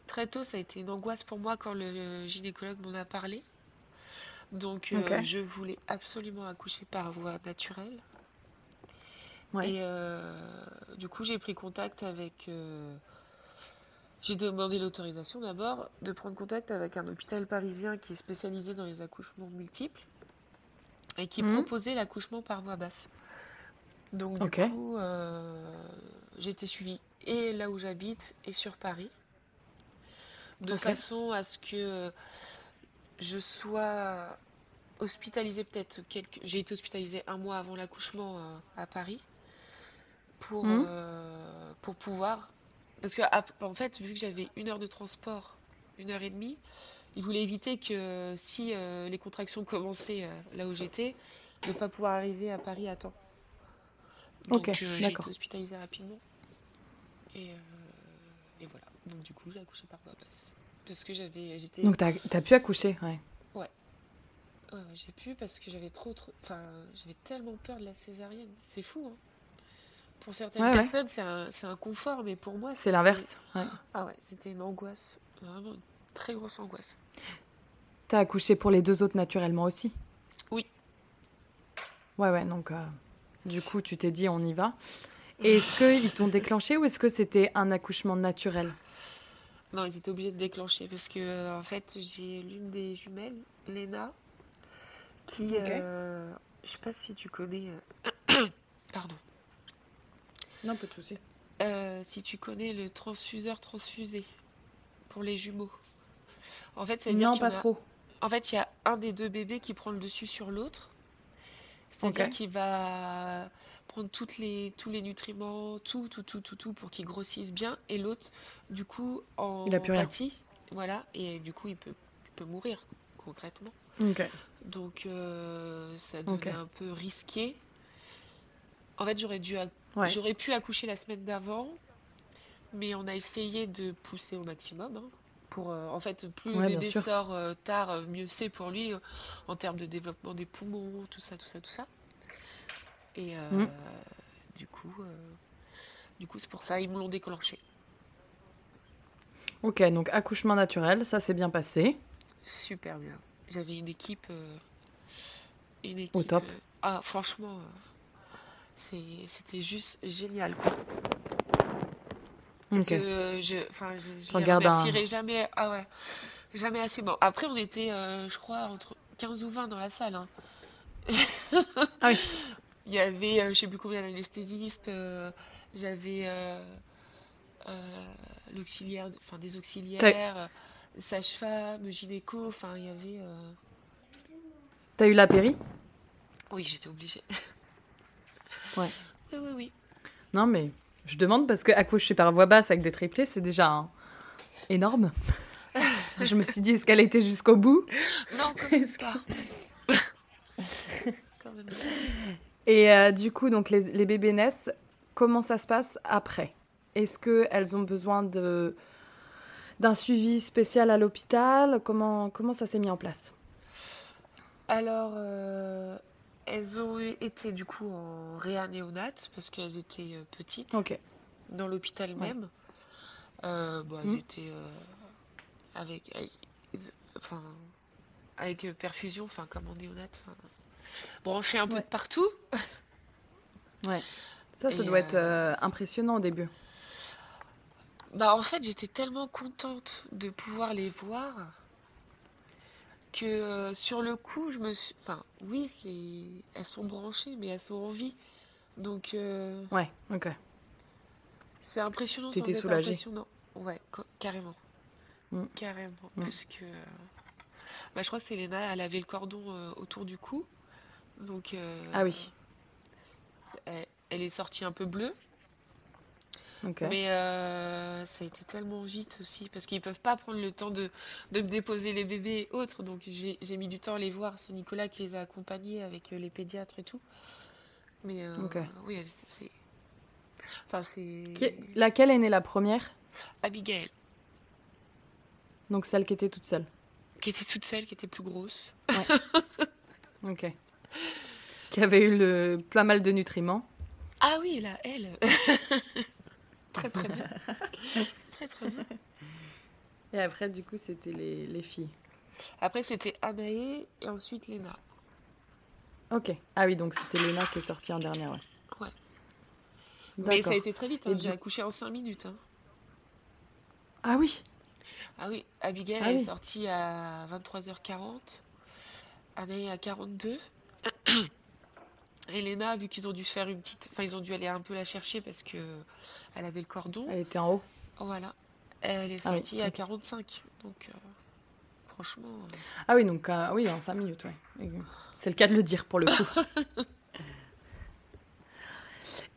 [SPEAKER 2] très tôt, ça a été une angoisse pour moi quand le gynécologue m'en a parlé. Donc euh, je voulais absolument accoucher par voie naturelle.
[SPEAKER 1] Ouais.
[SPEAKER 2] Et euh, du coup, j'ai pris contact avec... euh, J'ai demandé l'autorisation d'abord de prendre contact avec un hôpital parisien qui est spécialisé dans les accouchements multiples et qui
[SPEAKER 1] Mhm.
[SPEAKER 2] proposait l'accouchement par voie basse. Donc du coup, euh, j'ai été suivie et là où j'habite et sur Paris, de façon à ce que je sois hospitalisée peut-être quelques... J'ai été hospitalisée un mois avant l'accouchement euh, à Paris pour,
[SPEAKER 1] Mhm.
[SPEAKER 2] euh, pour pouvoir... Parce que en fait, vu que j'avais une heure de transport, une heure et demie, il voulait éviter que si euh, les contractions commençaient euh, là où j'étais, de ne pas pouvoir arriver à Paris à temps.
[SPEAKER 1] Ok,
[SPEAKER 2] Donc euh, j'ai été hospitalisée rapidement. Et, et voilà. Donc du coup, j'ai accouché par voie basse. Parce que j'avais... J'étais...
[SPEAKER 1] Donc tu as, pu accoucher, ouais.
[SPEAKER 2] Ouais. Ouais, ouais, j'ai pu parce que j'avais trop, trop... Enfin, j'avais tellement peur de la césarienne. C'est fou, hein. Pour certaines
[SPEAKER 1] Ouais, ouais.
[SPEAKER 2] personnes, c'est un, confort, mais pour moi,
[SPEAKER 1] C'est l'inverse. Ouais.
[SPEAKER 2] Ah ouais, c'était une angoisse. Vraiment une très grosse angoisse.
[SPEAKER 1] T'as accouché pour les deux autres naturellement aussi?
[SPEAKER 2] Oui.
[SPEAKER 1] Ouais, ouais, donc euh, du coup, tu t'es dit on y va. Et est-ce qu'ils t'ont déclenché ou est-ce que c'était un accouchement naturel?
[SPEAKER 2] Non, ils étaient obligés de déclencher parce que, euh, en fait, j'ai l'une des jumelles, Léna, qui...
[SPEAKER 1] Ok.
[SPEAKER 2] euh, Je sais pas si tu connais... euh, Pardon.
[SPEAKER 1] Non, pas de souci.
[SPEAKER 2] Euh, si tu connais le transfuseur transfusé pour les jumeaux. En fait, ça veut dire
[SPEAKER 1] Non, pas
[SPEAKER 2] a...
[SPEAKER 1] trop.
[SPEAKER 2] En fait, il y a un des deux bébés qui prend le dessus sur l'autre. C'est-à-dire qu'il va prendre toutes les, tous les nutriments, tout, tout, tout, tout, tout pour qu'il grossisse bien. Et l'autre, du coup,
[SPEAKER 1] Il a
[SPEAKER 2] en
[SPEAKER 1] plus rien.
[SPEAKER 2] pâtit. Voilà. Et du coup, il peut, il peut mourir, concrètement. Donc, euh, ça
[SPEAKER 1] Ok.
[SPEAKER 2] devenait un peu risqué. En fait, j'aurais dû,
[SPEAKER 1] Ouais.
[SPEAKER 2] j'aurais pu accoucher la semaine d'avant, mais on a essayé de pousser au maximum. hein, pour, euh, en fait, plus le
[SPEAKER 1] Ouais,
[SPEAKER 2] bébé
[SPEAKER 1] sûr.
[SPEAKER 2] sort euh, tard, euh, mieux c'est pour lui euh, en termes de développement des poumons, tout ça, tout ça, tout ça. Et
[SPEAKER 1] Mm.
[SPEAKER 2] du coup, du coup, c'est pour ça ils me l'ont déclenché.
[SPEAKER 1] Ok, donc accouchement naturel, ça s'est bien passé.
[SPEAKER 2] Super bien. J'avais une équipe, une
[SPEAKER 1] Au
[SPEAKER 2] équipe.
[SPEAKER 1] top.
[SPEAKER 2] euh, ah, franchement, c'était juste génial, quoi.
[SPEAKER 1] Ok.
[SPEAKER 2] Je, je, je, les
[SPEAKER 1] un...
[SPEAKER 2] jamais. Ah ouais, jamais assez. Bon, après, on était, euh, je crois, entre 15 ou 20 dans la salle. hein.
[SPEAKER 1] Ah oui.
[SPEAKER 2] Il y avait, euh, je sais plus combien d'anesthésistes. euh, J'avais euh, l'auxiliaire, enfin des auxiliaires, sage-femme, gynéco. Enfin, il y avait.
[SPEAKER 1] t'as eu la péri?
[SPEAKER 2] Oui, j'étais obligée.
[SPEAKER 1] Ouais.
[SPEAKER 2] Oui, oui, oui.
[SPEAKER 1] Non, mais je demande parce que accoucher par voie basse avec des triplés, c'est déjà un- énorme. Je me suis dit, est-ce qu'elle était jusqu'au bout?
[SPEAKER 2] Non, quand même pas. Quand.
[SPEAKER 1] Et euh, du coup, donc les, les bébés naissent, comment ça se passe après? Est-ce qu'elles ont besoin de d'un suivi spécial à l'hôpital? Comment, comment ça s'est mis en place?
[SPEAKER 2] Alors, euh, elles ont été du coup en réa néonate parce qu'elles étaient euh, petites dans l'hôpital
[SPEAKER 1] Ouais.
[SPEAKER 2] même. Euh, bon, elles
[SPEAKER 1] Mhm.
[SPEAKER 2] étaient euh, avec, enfin, avec perfusion, enfin comme en néonate. enfin. branché un peu
[SPEAKER 1] Ouais.
[SPEAKER 2] de partout.
[SPEAKER 1] Ouais. Ça, ça
[SPEAKER 2] Et,
[SPEAKER 1] doit être impressionnant au début.
[SPEAKER 2] Bah, en fait, j'étais tellement contente de pouvoir les voir que euh, sur le coup, je me suis... Enfin, oui, c'est... elles sont branchées, mais elles sont en vie. Donc, euh,
[SPEAKER 1] Ouais, ok.
[SPEAKER 2] c'est impressionnant sans
[SPEAKER 1] T'étais
[SPEAKER 2] être
[SPEAKER 1] soulagée.
[SPEAKER 2] impressionnant. Ouais, co- carrément.
[SPEAKER 1] Mm.
[SPEAKER 2] Carrément.
[SPEAKER 1] Mm.
[SPEAKER 2] Parce que... Bah, je crois que c'est Léna, elle avait le cordon euh, autour du cou. Donc, euh,
[SPEAKER 1] Ah oui,
[SPEAKER 2] elle, elle est sortie un peu bleue. Mais euh, ça a été tellement vite aussi, parce qu'ils peuvent pas prendre le temps de, de me déposer les bébés et autres, donc j'ai mis du temps à les voir. C'est Nicolas qui les a accompagnés avec euh, les pédiatres et tout. Mais euh, oui, c'est... Enfin, c'est...
[SPEAKER 1] Laquelle est née la première?
[SPEAKER 2] Abigail,
[SPEAKER 1] Donc celle qui était toute seule.
[SPEAKER 2] qui était toute seule, qui était plus grosse.
[SPEAKER 1] Ok. Qui avait eu le plein mal de nutriments.
[SPEAKER 2] Ah oui, là, elle. Très très bien. Très très bien.
[SPEAKER 1] Et après, du coup, c'était les, les filles.
[SPEAKER 2] Après, c'était Anaé et ensuite Léna.
[SPEAKER 1] Ok. Ah oui, donc c'était Léna qui est sortie en dernière, ouais.
[SPEAKER 2] Ouais. Mais ça a été très vite, hein, J'ai
[SPEAKER 1] du-
[SPEAKER 2] accouché en 5 minutes. hein.
[SPEAKER 1] Ah oui.
[SPEAKER 2] Ah oui, Abigail
[SPEAKER 1] Ah
[SPEAKER 2] est sortie à 23h40, Anaï à 42. Elena, vu qu'ils ont dû se faire une petite... Enfin, ils ont dû aller un peu la chercher parce que elle avait le cordon.
[SPEAKER 1] Elle était en haut.
[SPEAKER 2] Voilà. Elle est
[SPEAKER 1] Ah oui,
[SPEAKER 2] sortie à
[SPEAKER 1] ok.
[SPEAKER 2] 45. Donc, euh, franchement... euh,
[SPEAKER 1] Ah oui, donc euh, oui, en 5 minutes, ouais. C'est le cas de le dire pour le coup.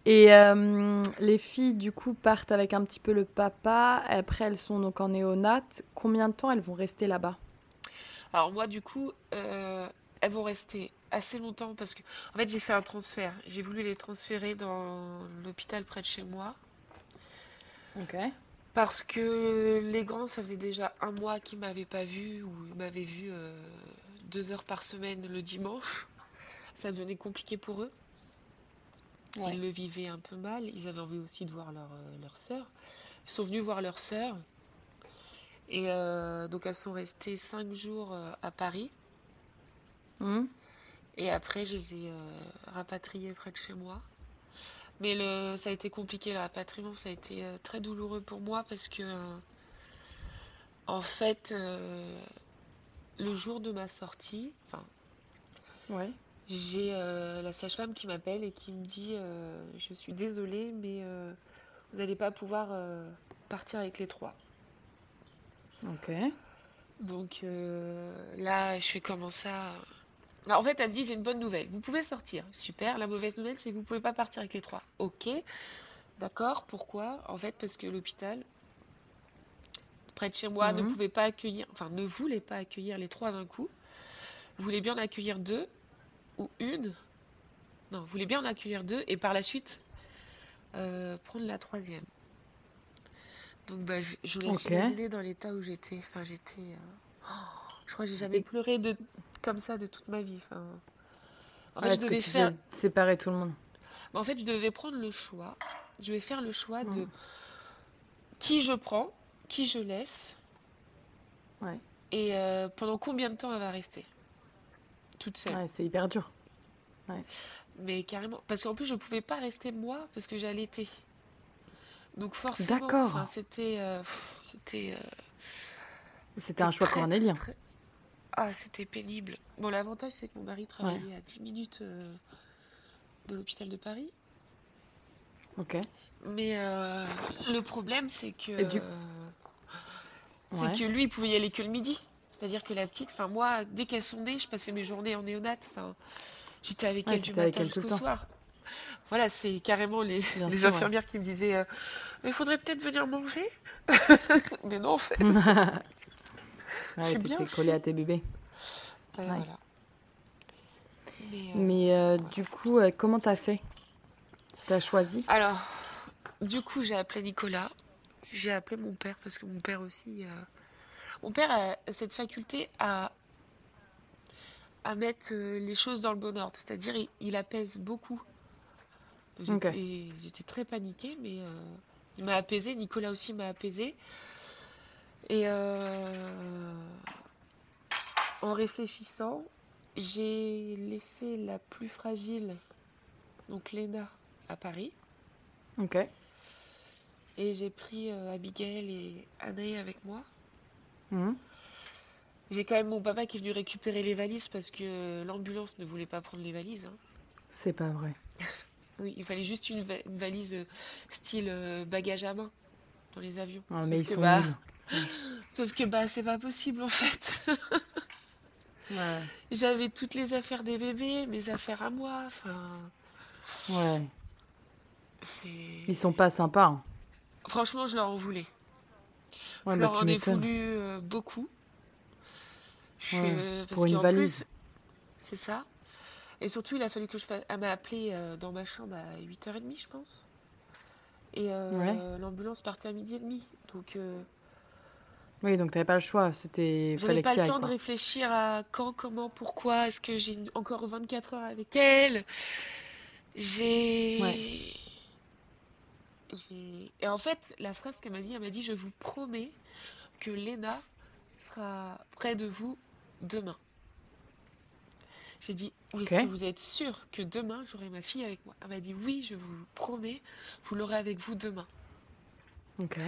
[SPEAKER 1] Et les filles, du coup, partent avec un petit peu le papa. Après, elles sont donc en néonat. Combien de temps elles vont rester là-bas?
[SPEAKER 2] Alors moi, du coup, elles vont rester assez longtemps parce que... En fait, j'ai fait un transfert. J'ai voulu les transférer dans l'hôpital près de chez moi.
[SPEAKER 1] Ok.
[SPEAKER 2] Parce que les grands, ça faisait déjà un mois qu'ils m'avaient pas vu ou ils m'avaient vu euh, deux heures par semaine le dimanche. Ça devenait compliqué pour eux.
[SPEAKER 1] Ouais.
[SPEAKER 2] Ils le vivaient un peu mal. Ils avaient envie aussi de voir leur, euh, leur sœur. Ils sont venus voir leur sœur. Et euh, donc elles sont restées cinq jours euh, à Paris.
[SPEAKER 1] Mhm.
[SPEAKER 2] Et après, je les ai euh, rapatriées près de chez moi. Mais le, ça a été compliqué, le rapatriement, ça a été euh, très douloureux pour moi parce que, euh, en fait, euh, le jour de ma sortie, enfin,
[SPEAKER 1] Ouais.
[SPEAKER 2] j'ai euh, la sage-femme qui m'appelle et qui me dit euh, Je suis désolée, mais vous n'allez pas pouvoir partir avec les trois.
[SPEAKER 1] Ok.
[SPEAKER 2] Donc là, je fais comment ça? Alors, en fait, elle me dit, j'ai une bonne nouvelle. Vous pouvez sortir. Super. La mauvaise nouvelle, c'est que vous pouvez pas partir avec les trois. Ok. D'accord. Pourquoi? En fait, parce que l'hôpital, près de chez moi, ne
[SPEAKER 1] Mhm.
[SPEAKER 2] pouvait pas accueillir, enfin, ne voulait pas accueillir les trois d'un coup. Voulait bien en accueillir deux ou une? Non, voulait bien en accueillir deux et par la suite euh, prendre la troisième. Donc, bah, je, je vous laisse imaginer dans l'état où j'étais. Enfin, j'étais. euh, oh, je crois que j'ai jamais
[SPEAKER 1] Et-
[SPEAKER 2] pleuré de, comme ça de toute ma vie. Enfin, en fait,
[SPEAKER 1] Ouais,
[SPEAKER 2] je
[SPEAKER 1] est-ce que
[SPEAKER 2] devais
[SPEAKER 1] tu
[SPEAKER 2] faire.
[SPEAKER 1] devais séparer tout le monde?
[SPEAKER 2] mais En fait, je devais prendre le choix. Je vais faire le choix de qui je prends, qui je laisse
[SPEAKER 1] Ouais.
[SPEAKER 2] et euh, pendant combien de temps elle va rester toute seule.
[SPEAKER 1] Ouais, c'est hyper dur.
[SPEAKER 2] Mais carrément, parce qu'en plus, je pouvais pas rester moi parce que j'allaitais. Donc forcément, c'était, euh, c'était, euh,
[SPEAKER 1] C'était un choix cornélien.
[SPEAKER 2] très- Ah, c'était pénible. Bon, l'avantage, c'est que mon mari travaillait à 10 minutes euh, de l'hôpital de Paris.
[SPEAKER 1] Ok.
[SPEAKER 2] Mais euh, le problème, c'est que,
[SPEAKER 1] du-
[SPEAKER 2] euh, c'est
[SPEAKER 1] Ouais.
[SPEAKER 2] que lui, il pouvait y aller que le midi. C'est-à-dire que la petite, enfin moi, dès qu'elles sont nées, je passais mes journées en néonate. Enfin, j'étais avec
[SPEAKER 1] Ouais,
[SPEAKER 2] elle du matin jusqu'au soir. Voilà, c'est carrément les,
[SPEAKER 1] sûr,
[SPEAKER 2] infirmières qui me disaient il faudrait peut-être venir manger. Mais non, en fait.
[SPEAKER 1] Ouais,
[SPEAKER 2] suis bien
[SPEAKER 1] à tes bébés.
[SPEAKER 2] Ouais,
[SPEAKER 1] Ouais.
[SPEAKER 2] voilà. Mais, euh,
[SPEAKER 1] Mais euh, du coup, euh, comment t'as fait? T'as choisi?
[SPEAKER 2] Alors, du coup, j'ai appelé Nicolas. J'ai appelé mon père parce que mon père aussi. Mon père a cette faculté à, à mettre les choses dans le bon ordre. C'est-à-dire, il, il apaise beaucoup. J'étais très paniquée, mais il m'a apaisée. Nicolas aussi m'a apaisée. Et euh, en réfléchissant, j'ai laissé la plus fragile, donc Léna, à Paris.
[SPEAKER 1] Ok.
[SPEAKER 2] Et j'ai pris euh, Abigail et Anaï avec moi.
[SPEAKER 1] Mhm.
[SPEAKER 2] J'ai quand même mon papa qui est venu récupérer les valises parce que l'ambulance ne voulait pas prendre les valises. hein.
[SPEAKER 1] C'est pas vrai.
[SPEAKER 2] Oui, il fallait juste une, va- une valise euh, style bagage à main dans les avions.
[SPEAKER 1] Ah, mais ils
[SPEAKER 2] que
[SPEAKER 1] sont
[SPEAKER 2] bah. sauf que bah c'est pas possible en fait.
[SPEAKER 1] Ouais.
[SPEAKER 2] J'avais toutes les affaires des bébés, mes affaires à moi. Enfin,
[SPEAKER 1] Ouais. Ils sont pas sympas. hein.
[SPEAKER 2] Franchement, je leur en voulais.
[SPEAKER 1] Ouais,
[SPEAKER 2] Je
[SPEAKER 1] bah
[SPEAKER 2] leur en ai voulu euh, beaucoup. Je-
[SPEAKER 1] Ouais,
[SPEAKER 2] parce
[SPEAKER 1] pour une
[SPEAKER 2] qu'en
[SPEAKER 1] valise.
[SPEAKER 2] plus, c'est ça. Et surtout, il a fallu que je fasse. Elle m'a appelé euh, dans ma chambre à 8h30, je pense. Et euh,
[SPEAKER 1] Ouais.
[SPEAKER 2] l'ambulance partait à midi et demi. Donc, euh,
[SPEAKER 1] Oui, donc t'avais pas le choix. C'était.
[SPEAKER 2] j'avais pas le temps de réfléchir à quand, comment, pourquoi. Est-ce que j'ai encore 24 heures avec elle? J'ai.
[SPEAKER 1] Ouais.
[SPEAKER 2] Et en fait, la phrase qu'elle m'a dit, elle m'a dit, je vous promets que Léna sera près de vous demain. J'ai dit, est-ce que vous êtes sûr que demain j'aurai ma fille avec moi? Elle m'a dit, oui, je vous promets, vous l'aurez avec vous demain.
[SPEAKER 1] Ok.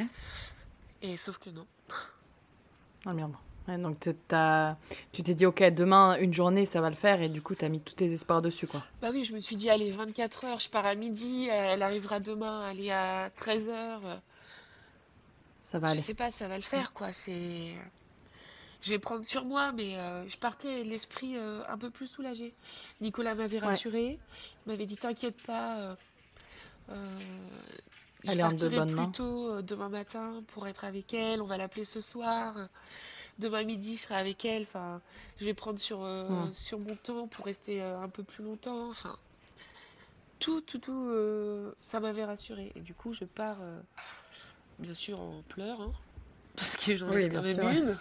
[SPEAKER 2] Et sauf que non.
[SPEAKER 1] Ah merde. Ouais, donc tu t'es dit, ok, demain, une journée, ça va le faire. Et du coup, t'as mis tous tes espoirs dessus, quoi.
[SPEAKER 2] Bah oui, je me suis dit, allez, 24 heures, je pars à midi, elle arrivera demain, elle est à 13 heures.
[SPEAKER 1] Ça va
[SPEAKER 2] Je
[SPEAKER 1] aller.
[SPEAKER 2] sais pas, ça va le faire, quoi. C'est. Je vais prendre sur moi, mais euh, je partais l'esprit euh, un peu plus soulagé. Nicolas m'avait
[SPEAKER 1] Ouais.
[SPEAKER 2] rassuré, il m'avait dit t'inquiète pas, euh, je
[SPEAKER 1] Elle est en de
[SPEAKER 2] partirai
[SPEAKER 1] bonnes
[SPEAKER 2] plus tôt euh, demain matin pour être avec elle. On va l'appeler ce soir. Demain midi, je serai avec elle. Enfin, je vais prendre sur, euh,
[SPEAKER 1] Hmm.
[SPEAKER 2] sur mon temps pour rester euh, un peu plus longtemps. Enfin, tout, tout, tout, euh, ça m'avait rassuré. Et du coup, je pars, bien sûr, en pleurs, hein, parce que j'en
[SPEAKER 1] Oui,
[SPEAKER 2] reste
[SPEAKER 1] bien
[SPEAKER 2] quand même
[SPEAKER 1] sûr.
[SPEAKER 2] une.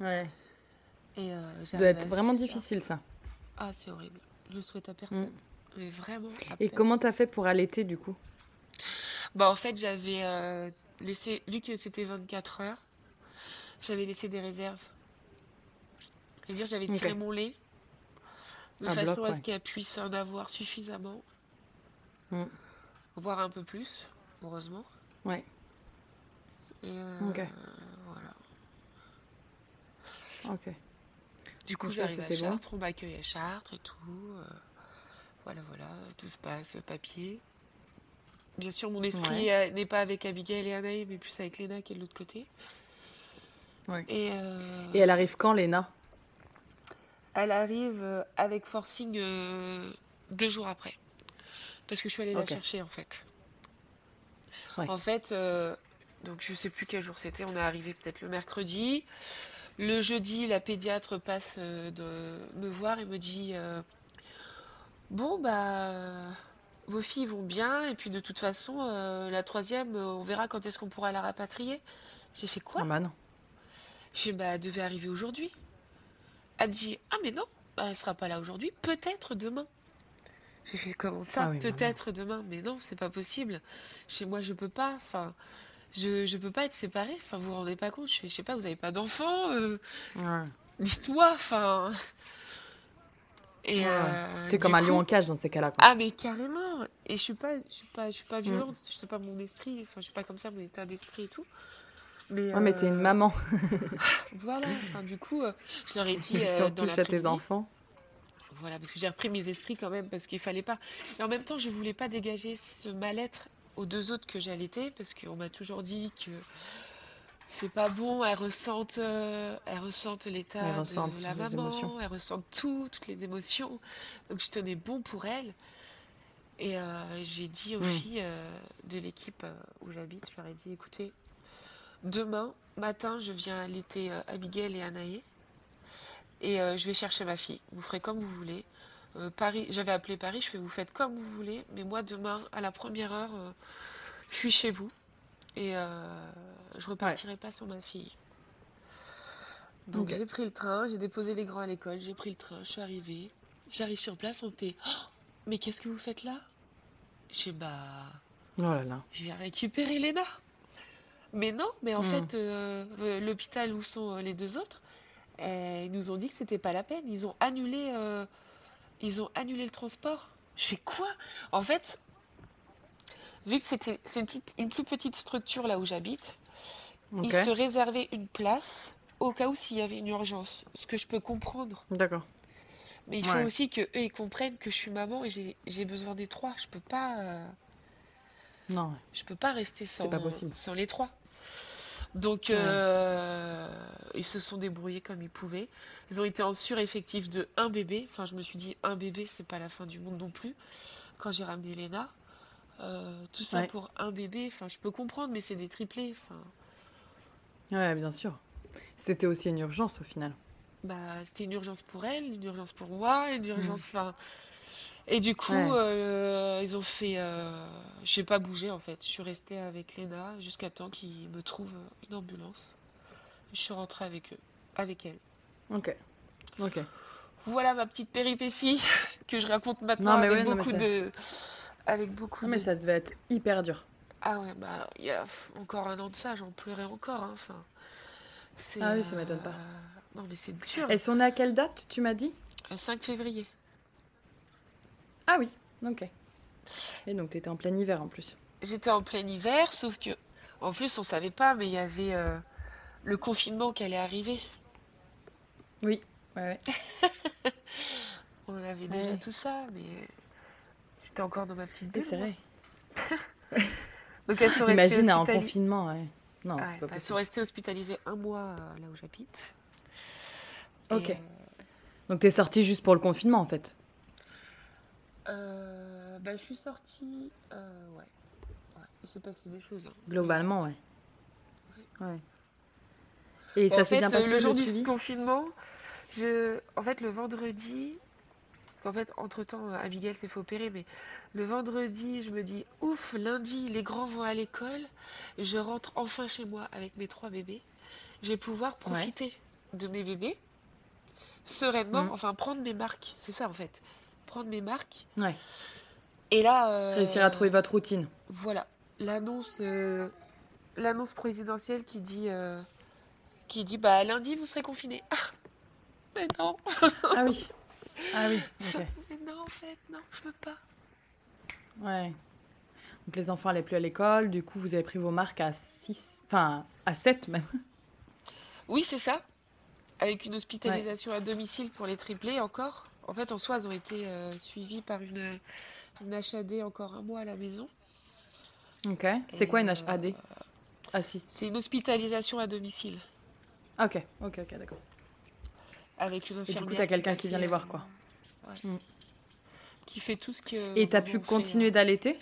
[SPEAKER 1] Ouais.
[SPEAKER 2] Et
[SPEAKER 1] Ça doit être vraiment difficile, ça.
[SPEAKER 2] Ah, c'est horrible. Je le souhaite à personne. Mais vraiment à
[SPEAKER 1] Et
[SPEAKER 2] personne.
[SPEAKER 1] comment t'as fait pour allaiter, du coup?
[SPEAKER 2] Bah, en fait, j'avais euh, laissé, vu que c'était 24 heures, j'avais laissé des réserves. C'est-à-dire, j'avais tiré mon lait de
[SPEAKER 1] Un
[SPEAKER 2] façon
[SPEAKER 1] bloc,
[SPEAKER 2] à ce qu'elle puisse en avoir suffisamment,
[SPEAKER 1] Mm.
[SPEAKER 2] voire un peu plus, heureusement.
[SPEAKER 1] Ouais.
[SPEAKER 2] Et euh,
[SPEAKER 1] Ok.
[SPEAKER 2] voilà.
[SPEAKER 1] Ok.
[SPEAKER 2] Du coup, j'arrive à
[SPEAKER 1] c'était bon.
[SPEAKER 2] Chartres, on m'accueille à Chartres et tout. euh, voilà, voilà, tout se passe, papier. Bien sûr, mon esprit
[SPEAKER 1] Ouais.
[SPEAKER 2] n'est pas avec Abigail et Anaï, mais plus avec Léna qui est de l'autre côté.
[SPEAKER 1] Ouais.
[SPEAKER 2] Et euh,
[SPEAKER 1] Et elle arrive quand, Léna
[SPEAKER 2] elle arrive euh, avec forcing euh, deux jours après. Parce que je suis allée la chercher en fait.
[SPEAKER 1] Ouais.
[SPEAKER 2] En fait, euh, donc je sais plus quel jour c'était, on est arrivé peut-être le mercredi. Le jeudi, la pédiatre passe de me voir et me dit Bon, bah, vos filles vont bien, et puis de toute façon, euh, la troisième, euh, on verra quand est-ce qu'on pourra la rapatrier. J'ai fait quoi?
[SPEAKER 1] Ah bah non.
[SPEAKER 2] J'ai bah, elle devait arriver aujourd'hui. Elle me dit, ah, mais non, bah, elle sera pas là aujourd'hui, peut-être demain. J'ai fait, comment ça,
[SPEAKER 1] Ah oui,
[SPEAKER 2] peut-être demain? Mais non, c'est pas possible. Chez moi, je peux pas, enfin, je, je peux pas être séparée. Enfin, vous vous rendez pas compte, je fais, je sais pas, vous avez pas d'enfant, euh,
[SPEAKER 1] Ouais.
[SPEAKER 2] dites-moi, enfin. Et
[SPEAKER 1] Ouais.
[SPEAKER 2] euh,
[SPEAKER 1] T'es comme un lion en cage dans ces cas-là,
[SPEAKER 2] ah, mais carrément. Et je suis pas, je suis pas, je suis pas
[SPEAKER 1] Mm.
[SPEAKER 2] violente, je sais pas mon esprit, enfin, je suis pas comme ça, mon état d'esprit et tout. Mais
[SPEAKER 1] Ouais, mais t'es une
[SPEAKER 2] euh,
[SPEAKER 1] maman.
[SPEAKER 2] voilà, enfin, du coup, euh, je leur ai dit euh, dans
[SPEAKER 1] touche à tes enfants.
[SPEAKER 2] Voilà, parce que j'ai repris mes esprits quand même, parce qu'il fallait pas. Et en même temps, je voulais pas dégager ce mal-être aux deux autres que j'ai allaitées, parce qu'on m'a toujours dit que c'est pas bon, elles ressentent, euh, elles ressentent
[SPEAKER 1] Elles
[SPEAKER 2] l'état de la maman, elles ressentent tout, toutes les émotions. Donc je tenais bon pour elles. Et euh, j'ai dit aux
[SPEAKER 1] Mm.
[SPEAKER 2] filles euh, de l'équipe où j'habite, je leur ai dit, écoutez, demain matin, je viens allaiter Abigail et Anaïs et je vais chercher ma fille. Vous ferez comme vous voulez. Paris, j'avais appelé Paris, je fais vous faites comme vous voulez, mais moi demain à la première heure, je suis chez vous et euh, je
[SPEAKER 1] Ouais.
[SPEAKER 2] repartirai pas sans ma fille. Donc j'ai pris le train, j'ai déposé les grands à l'école, j'ai pris le train, je suis arrivée. J'arrive sur place, on fait Oh, mais qu'est-ce que vous faites là? J'ai bah
[SPEAKER 1] Oh là là.
[SPEAKER 2] je viens récupérer Léna. Mais non, mais en
[SPEAKER 1] Hmm.
[SPEAKER 2] fait, euh, euh, l'hôpital où sont euh, les deux autres, ils nous ont dit que c'était pas la peine. Ils ont annulé, euh, ils ont annulé le transport. Je fais quoi? En fait, vu que c'était, c'est une, plus petite structure là où j'habite, ils se réservaient une place au cas où s'il y avait une urgence. Ce que je peux comprendre.
[SPEAKER 1] D'accord.
[SPEAKER 2] Mais il faut aussi que eux ils comprennent que je suis maman et j'ai, besoin des trois. Je peux pas, euh,
[SPEAKER 1] Non,
[SPEAKER 2] je peux pas rester sans,
[SPEAKER 1] pas
[SPEAKER 2] sans les trois. Donc,
[SPEAKER 1] Ouais.
[SPEAKER 2] euh, ils se sont débrouillés comme ils pouvaient. Ils ont été en sureffectif de un bébé. Enfin, je me suis dit, un bébé, c'est pas la fin du monde non plus. Quand j'ai ramené Léna, Euh, tout ça
[SPEAKER 1] Ouais.
[SPEAKER 2] pour un bébé. Enfin, je peux comprendre, mais c'est des triplés. Enfin,
[SPEAKER 1] Ouais, bien sûr. C'était aussi une urgence au final.
[SPEAKER 2] bah, c'était une urgence pour elle, une urgence pour moi, une urgence. Enfin, et du coup,
[SPEAKER 1] Ouais.
[SPEAKER 2] euh, ils ont fait. Euh, j'ai pas bougé en fait. Je suis restée avec Léna jusqu'à temps qu'ils me trouvent une ambulance. Je suis rentrée avec eux, avec elle.
[SPEAKER 1] Ok. Ok.
[SPEAKER 2] Voilà ma petite péripétie que je raconte maintenant
[SPEAKER 1] Non, mais
[SPEAKER 2] avec
[SPEAKER 1] ouais, non, mais
[SPEAKER 2] beaucoup de, avec beaucoup
[SPEAKER 1] Non, mais
[SPEAKER 2] de.
[SPEAKER 1] ça devait être hyper dur.
[SPEAKER 2] Ah ouais, bah il y a encore un an de ça, j'en pleurais encore. hein, Enfin.
[SPEAKER 1] Ah oui, ça m'étonne pas.
[SPEAKER 2] euh, Non, mais c'est dur.
[SPEAKER 1] Elles sont nées à quelle date, tu m'as dit?
[SPEAKER 2] Le 5 février.
[SPEAKER 1] Ah oui, ok. Et donc t'étais en plein hiver en plus.
[SPEAKER 2] J'étais en plein hiver, sauf que, en plus, on savait pas, mais il y avait euh, le confinement qui allait arriver.
[SPEAKER 1] Oui, ouais, ouais.
[SPEAKER 2] On avait déjà tout ça, mais j'étais encore dans ma petite bulle.
[SPEAKER 1] c'est vrai.
[SPEAKER 2] Donc elles sont restées
[SPEAKER 1] Imagine en confinement, ouais. Non,
[SPEAKER 2] Ouais,
[SPEAKER 1] pas
[SPEAKER 2] elles sont restées hospitalisées un mois euh, là où j'habite. Et,
[SPEAKER 1] Ok.
[SPEAKER 2] euh,
[SPEAKER 1] Donc t'es sortie juste pour le confinement en fait.
[SPEAKER 2] Euh, bah, je suis sortie. euh, ouais. ouais. Il s'est passé des choses. hein.
[SPEAKER 1] Globalement, ouais. Ouais. Et
[SPEAKER 2] Bon,
[SPEAKER 1] ça
[SPEAKER 2] en fait,
[SPEAKER 1] bien passé
[SPEAKER 2] le jour du confinement, je... en fait, le vendredi, parce qu'en fait, entre-temps, euh, Abigail s'est fait opérer, mais le vendredi, je me dis, ouf, lundi, les grands vont à l'école, je rentre enfin chez moi avec mes trois bébés. Je vais pouvoir profiter de mes bébés sereinement,
[SPEAKER 1] Mm.
[SPEAKER 2] enfin, prendre mes marques. C'est ça, en fait. Prendre mes marques.
[SPEAKER 1] Ouais.
[SPEAKER 2] Et là, euh,
[SPEAKER 1] Réussir à trouver votre routine.
[SPEAKER 2] Voilà, l'annonce euh, l'annonce présidentielle qui dit euh, qui dit bah lundi vous serez confinés. Ah, mais non,
[SPEAKER 1] Ah oui. Ah oui, ok.
[SPEAKER 2] non en fait, non, je veux pas.
[SPEAKER 1] Ouais. Donc les enfants allaient plus à l'école, du coup vous avez pris vos marques à 6, enfin à 7 même.
[SPEAKER 2] Oui, c'est ça. Avec une hospitalisation à domicile pour les triplés encore. En fait, en soi, elles ont été euh, suivies par une, une HAD encore un mois à la maison.
[SPEAKER 1] Ok. C'est quoi une HAD Assist.
[SPEAKER 2] C'est une hospitalisation à domicile
[SPEAKER 1] Ok, ok, ok, d'accord.
[SPEAKER 2] Avec une
[SPEAKER 1] du coup, t'as quelqu'un qui vient les voir,
[SPEAKER 2] euh,
[SPEAKER 1] quoi.
[SPEAKER 2] ouais.
[SPEAKER 1] Mm.
[SPEAKER 2] Qui fait tout ce que
[SPEAKER 1] Et t'as pu continuer d'allaiter?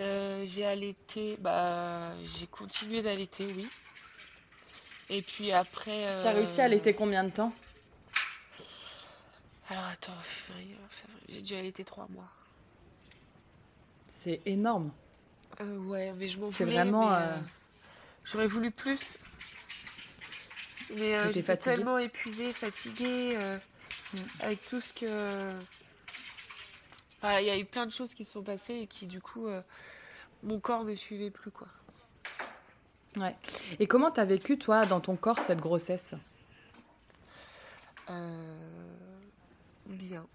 [SPEAKER 2] Euh, j'ai allaité, bah, j'ai continué d'allaiter, oui. Et puis après.
[SPEAKER 1] T'as réussi à
[SPEAKER 2] euh,
[SPEAKER 1] allaiter combien de temps?
[SPEAKER 2] Alors attends, j'ai dû allaiter trois mois.
[SPEAKER 1] C'est énorme.
[SPEAKER 2] Euh, ouais, mais je m'en
[SPEAKER 1] C'est
[SPEAKER 2] voulais.
[SPEAKER 1] vraiment, euh,
[SPEAKER 2] euh, j'aurais voulu plus. Mais euh, j'étais tellement épuisée, fatiguée, euh,
[SPEAKER 1] Mm.
[SPEAKER 2] avec tout ce que. Enfin, il y a eu plein de choses qui se sont passées et qui, du coup, euh, mon corps ne suivait plus, quoi.
[SPEAKER 1] Ouais. Et comment t'as vécu toi dans ton corps cette grossesse?
[SPEAKER 2] Bien.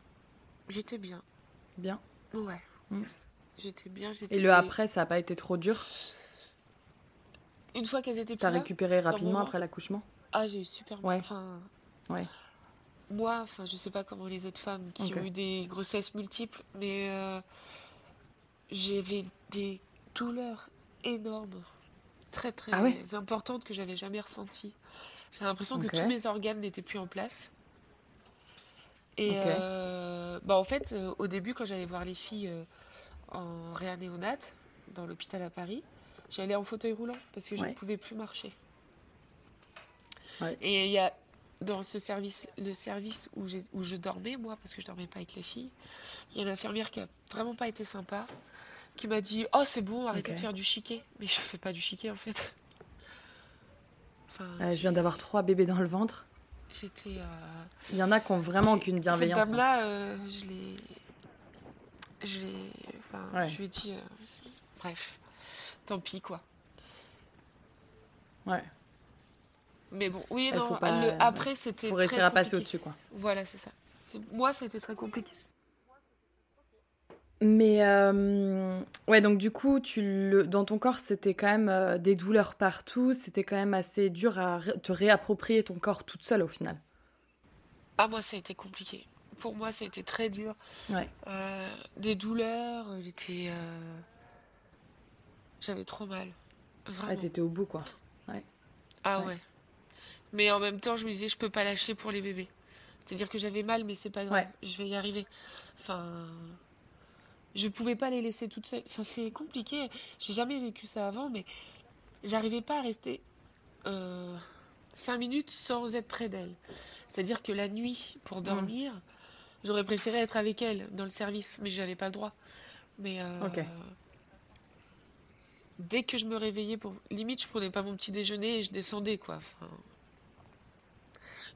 [SPEAKER 2] J'étais bien.
[SPEAKER 1] Bien?
[SPEAKER 2] Ouais.
[SPEAKER 1] Mm.
[SPEAKER 2] J'étais bien, j'étais...
[SPEAKER 1] Et le après, ça a pas été trop dur?
[SPEAKER 2] Une fois qu'elles étaient plus
[SPEAKER 1] T'as récupéré rapidement après l'accouchement?
[SPEAKER 2] Ah, j'ai eu super mal.
[SPEAKER 1] Ouais.
[SPEAKER 2] Enfin,
[SPEAKER 1] Ouais.
[SPEAKER 2] moi, enfin, je sais pas comment les autres femmes qui ont eu des grossesses multiples, mais euh, j'avais des douleurs énormes, très très
[SPEAKER 1] Ah ouais
[SPEAKER 2] importantes que j'avais jamais ressenties. J'avais l'impression que tous mes organes n'étaient plus en place. Et euh, bah en fait, euh, au début, quand j'allais voir les filles euh, en réanéonate dans l'hôpital à Paris, j'allais en fauteuil roulant parce que je ne pouvais plus marcher.
[SPEAKER 1] Ouais.
[SPEAKER 2] Et il y a dans ce service, le service où, je dormais, moi, parce que je dormais pas avec les filles, il y a une infirmière qui a vraiment pas été sympa, qui m'a dit Oh, c'est bon, arrêtez de faire du chiquet. Mais je fais pas du chiquet en fait. Enfin,
[SPEAKER 1] Euh, Je viens d'avoir trois bébés dans le ventre.
[SPEAKER 2] j'étais. euh,
[SPEAKER 1] Il y en a qui ont vraiment aucune
[SPEAKER 2] Cette
[SPEAKER 1] bienveillance. hein.
[SPEAKER 2] dame-là, euh, je l'ai. Je l'ai. Enfin,
[SPEAKER 1] Ouais.
[SPEAKER 2] je lui ai dit. bref, tant pis quoi.
[SPEAKER 1] Ouais.
[SPEAKER 2] Mais bon, oui, non,
[SPEAKER 1] faut pas...
[SPEAKER 2] le après, c'était très
[SPEAKER 1] réussir à passer
[SPEAKER 2] compliqué.
[SPEAKER 1] au-dessus, quoi.
[SPEAKER 2] Voilà, c'est ça. C'est- Moi, ça a été très compliqué.
[SPEAKER 1] Mais euh, ouais, donc du coup, tu le... dans ton corps, c'était quand même euh, des douleurs partout. C'était quand même assez dur à ré- te réapproprier ton corps toute seule au final.
[SPEAKER 2] Ah, moi, ça a été compliqué. Pour moi, ça a été très dur.
[SPEAKER 1] Ouais.
[SPEAKER 2] Euh, des douleurs, j'étais... euh, J'avais trop mal.
[SPEAKER 1] Ah,
[SPEAKER 2] Vraiment.
[SPEAKER 1] t'étais au bout, quoi.
[SPEAKER 2] Ah
[SPEAKER 1] Ouais.
[SPEAKER 2] ouais. Mais en même temps, je me disais, je peux pas lâcher pour les bébés. C'est-à-dire que j'avais mal, mais c'est pas grave,
[SPEAKER 1] Ouais.
[SPEAKER 2] je vais y arriver. Enfin, je pouvais pas les laisser toutes seules. Enfin, c'est compliqué. J'ai jamais vécu ça avant, mais j'arrivais pas à rester euh, cinq minutes sans être près d'elles. C'est-à-dire que la nuit, pour
[SPEAKER 1] Mm.
[SPEAKER 2] dormir, j'aurais préféré être avec elles dans le service, mais j'avais pas le droit. Mais euh, dès que je me réveillais, pour limite, je prenais pas mon petit déjeuner et je descendais, quoi. Enfin,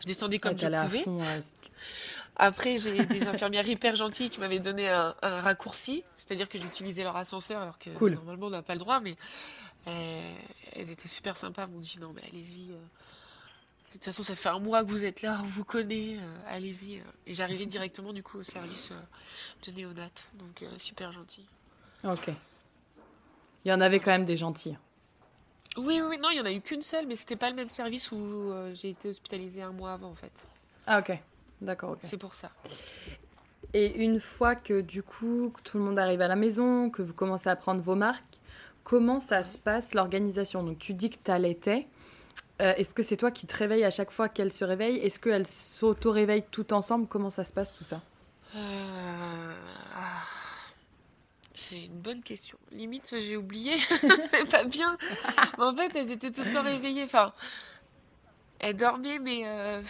[SPEAKER 2] je descendais
[SPEAKER 1] Ouais,
[SPEAKER 2] comme je pouvais.
[SPEAKER 1] fond. ouais, c'est-
[SPEAKER 2] Après, j'ai des infirmières hyper gentilles qui m'avaient donné un, un raccourci, c'est-à-dire que j'utilisais leur ascenseur alors que
[SPEAKER 1] Cool.
[SPEAKER 2] normalement on n'a pas le droit, mais euh, elles étaient super sympas, elles m'ont dit non mais allez-y, euh, de toute façon ça fait un mois que vous êtes là, on vous connaît, euh, allez-y. Et j'arrivais directement du coup au service de néonat, donc super gentil.
[SPEAKER 1] Ok. Il y en avait quand même des gentils.
[SPEAKER 2] Oui, oui, non, il y en a eu qu'une seule, mais c'était pas le même service où euh, j'ai été hospitalisée un mois avant en fait.
[SPEAKER 1] Ah, ok. D'accord, ok.
[SPEAKER 2] C'est pour ça.
[SPEAKER 1] Et une fois que du coup que tout le monde arrive à la maison, que vous commencez à prendre vos marques, comment ça se passe l'organisation? Donc tu dis que tu allaitais. Euh, Est-ce que c'est toi qui te réveilles à chaque fois qu'elle se réveille? Est-ce qu'elles s'auto-réveillent tout ensemble? Comment ça se passe tout ça?
[SPEAKER 2] Euh, ah, C'est une bonne question. Limite, j'ai oublié. C'est pas bien. Mais en fait, elles étaient tout le temps réveillées. Enfin, elles dormaient, mais euh,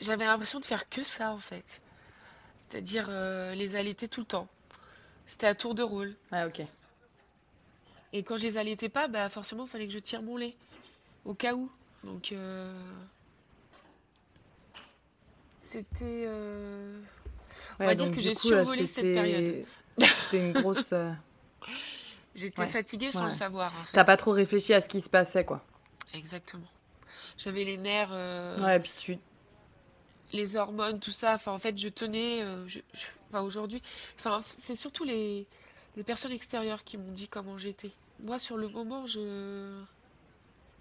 [SPEAKER 2] j'avais l'impression de faire que ça, en fait. C'est-à-dire euh, les allaiter tout le temps. C'était à tour de rôle.
[SPEAKER 1] Ah ok.
[SPEAKER 2] Et quand je les allaitais pas, bah forcément, il fallait que je tire mon lait. Au cas où. Donc, euh, c'était... euh, On va dire que j'ai
[SPEAKER 1] coup,
[SPEAKER 2] survolé
[SPEAKER 1] euh,
[SPEAKER 2] cette période.
[SPEAKER 1] C'était une grosse... euh,
[SPEAKER 2] J'étais
[SPEAKER 1] Ouais,
[SPEAKER 2] fatiguée sans
[SPEAKER 1] ouais.
[SPEAKER 2] le savoir, en fait.
[SPEAKER 1] T'as pas trop réfléchi à ce qui se passait quoi.
[SPEAKER 2] Exactement. J'avais les nerfs, euh,
[SPEAKER 1] Ouais, et puis tu...
[SPEAKER 2] les hormones, tout ça. Enfin, en fait, je tenais. euh, je- Enfin, aujourd'hui. Enfin, c'est surtout les... les personnes extérieures qui m'ont dit comment j'étais. Moi, sur le moment, je.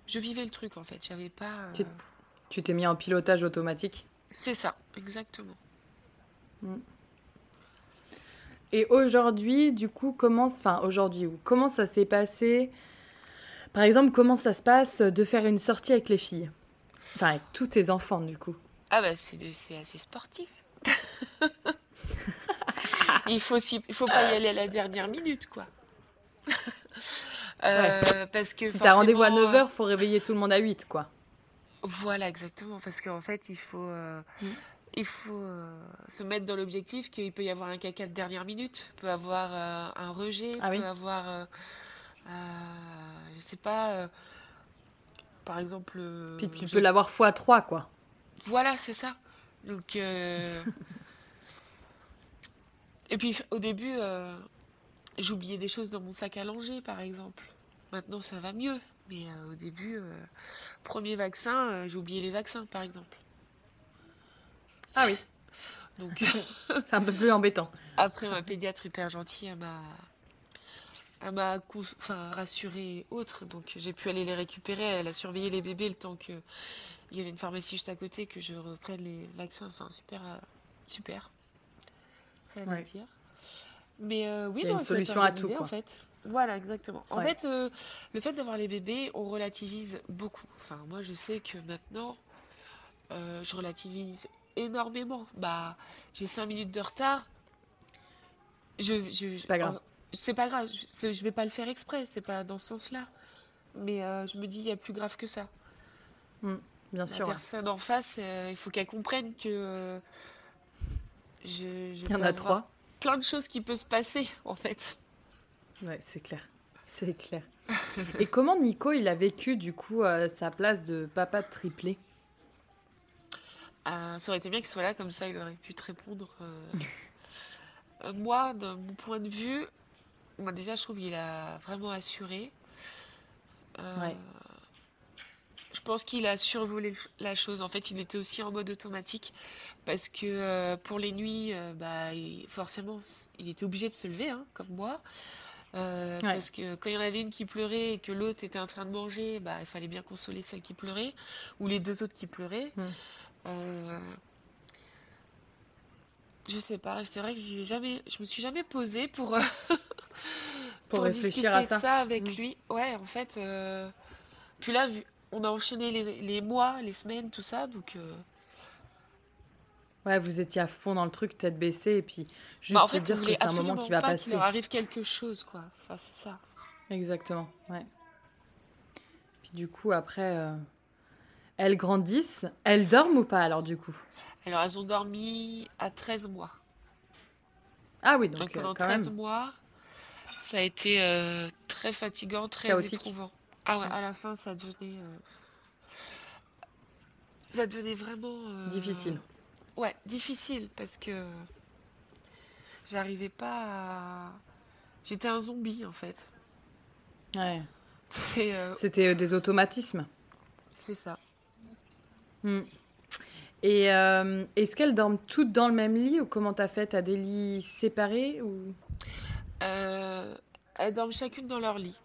[SPEAKER 2] Je vivais le truc, en fait. J'avais pas. euh,
[SPEAKER 1] Tu t'es mis en pilotage automatique?
[SPEAKER 2] C'est ça, exactement.
[SPEAKER 1] Et aujourd'hui, du coup, comment, enfin aujourd'hui, ou comment ça s'est passé? Par exemple, comment ça se passe de faire une sortie avec les filles? Enfin, avec tous tes enfants, du coup.
[SPEAKER 2] Ah, bah, c'est assez sportif. Il faut, il faut pas y aller à la dernière minute, quoi. Euh, parce que
[SPEAKER 1] Si t'as rendez-vous à
[SPEAKER 2] forcément,
[SPEAKER 1] 9h, faut réveiller tout le monde à 8, quoi.
[SPEAKER 2] Voilà, exactement, parce qu'en fait, il faut, euh,
[SPEAKER 1] Mm.
[SPEAKER 2] Il faut euh, se mettre dans l'objectif qu'il peut y avoir un caca de dernière minute, peut avoir euh, un rejet,
[SPEAKER 1] Ah
[SPEAKER 2] peut
[SPEAKER 1] oui.
[SPEAKER 2] avoir, euh, je sais pas, par exemple,
[SPEAKER 1] Puis tu
[SPEAKER 2] je-
[SPEAKER 1] peux l'avoir x 3, quoi.
[SPEAKER 2] voilà, c'est ça. Donc, et puis au début, euh, j'oubliais des choses dans mon sac à langer, par exemple. Maintenant, ça va mieux, mais euh, au début, euh, premier vaccin, oublié les vaccins, par exemple.
[SPEAKER 1] Ah oui.
[SPEAKER 2] Donc
[SPEAKER 1] C'est un peu plus embêtant.
[SPEAKER 2] après, ma pédiatre hyper gentille, elle m'a, elle m'a enfin, rassurée autre. Donc j'ai pu aller les récupérer. Elle a surveillé les bébés le temps que il y avait une pharmacie juste à côté que je reprenne les vaccins. Enfin super, euh, super. Rien à
[SPEAKER 1] Ouais.
[SPEAKER 2] dire. Mais euh, oui,
[SPEAKER 1] Il y a
[SPEAKER 2] non,
[SPEAKER 1] une solution à tout,
[SPEAKER 2] organisé, en
[SPEAKER 1] quoi.
[SPEAKER 2] fait. Voilà, exactement. En
[SPEAKER 1] Ouais.
[SPEAKER 2] fait, euh, le fait d'avoir les bébés, on relativise beaucoup. Enfin, moi, je sais que maintenant, euh, je relativise énormément. Bah, j'ai cinq minutes de retard. Je, je,
[SPEAKER 1] C'est pas grave.
[SPEAKER 2] en- c'est pas grave. Je, je vais pas le faire exprès. C'est pas dans ce sens-là. Mais euh, je me dis, il y a plus grave que ça.
[SPEAKER 1] Bien
[SPEAKER 2] La
[SPEAKER 1] sûr. ouais.
[SPEAKER 2] personne en face, euh, il faut qu'elle comprenne que euh, je, je
[SPEAKER 1] Il y en a trois.
[SPEAKER 2] plein de choses qui peuvent se passer, en fait.
[SPEAKER 1] Ouais, c'est clair. C'est clair. Et comment Nico, il a vécu, du coup, euh, sa place de papa triplé?
[SPEAKER 2] Euh, ça aurait été bien qu'il soit là, comme ça il aurait pu te répondre. euh. Euh, moi, de mon point de vue, moi déjà je trouve qu'il a vraiment assuré. Euh,
[SPEAKER 1] Ouais.
[SPEAKER 2] Je pense qu'il a survolé la chose. En fait, il était aussi en mode automatique parce que pour les nuits, bah, forcément, il était obligé de se lever, hein, comme moi. Euh, parce que quand il y en avait une qui pleurait et que l'autre était en train de manger, bah, il fallait bien consoler celle qui pleurait ou les deux autres qui pleuraient. Hmm. Je sais pas, c'est vrai que j'ai jamais, je me suis jamais posée pour, pour, discuter à ça. avec hmm. lui. Ouais, en fait. Puis là, on a enchaîné les, mois, les semaines, tout ça, donc. Euh,
[SPEAKER 1] ouais, vous étiez à fond dans le truc, tête baissée, et puis juste bah, en fait, dire que c'est un moment qui va
[SPEAKER 2] pas
[SPEAKER 1] passer.
[SPEAKER 2] Qu'il leur arrive quelque chose, quoi. Enfin, c'est ça.
[SPEAKER 1] Exactement, ouais. Puis du coup, après, euh, elles grandissent. Elles dorment ou pas, alors, du coup?
[SPEAKER 2] Alors, elles ont dormi à 13 mois.
[SPEAKER 1] Ah oui, donc,
[SPEAKER 2] donc pendant
[SPEAKER 1] euh,
[SPEAKER 2] 13 mois, ça a été très fatigant, très éprouvant. Ah ouais, à la fin, ça devenait. Euh, ça devenait vraiment. Euh,
[SPEAKER 1] difficile.
[SPEAKER 2] Ouais, difficile parce que j'arrivais pas à. J'étais un zombie en fait.
[SPEAKER 1] Ouais. Euh, C'était des automatismes.
[SPEAKER 2] C'est ça.
[SPEAKER 1] Hmm. Et est-ce qu'elles dorment toutes dans le même lit ou comment t'as fait? T'as des lits séparés ou?
[SPEAKER 2] Elles dorment chacune dans leur lit.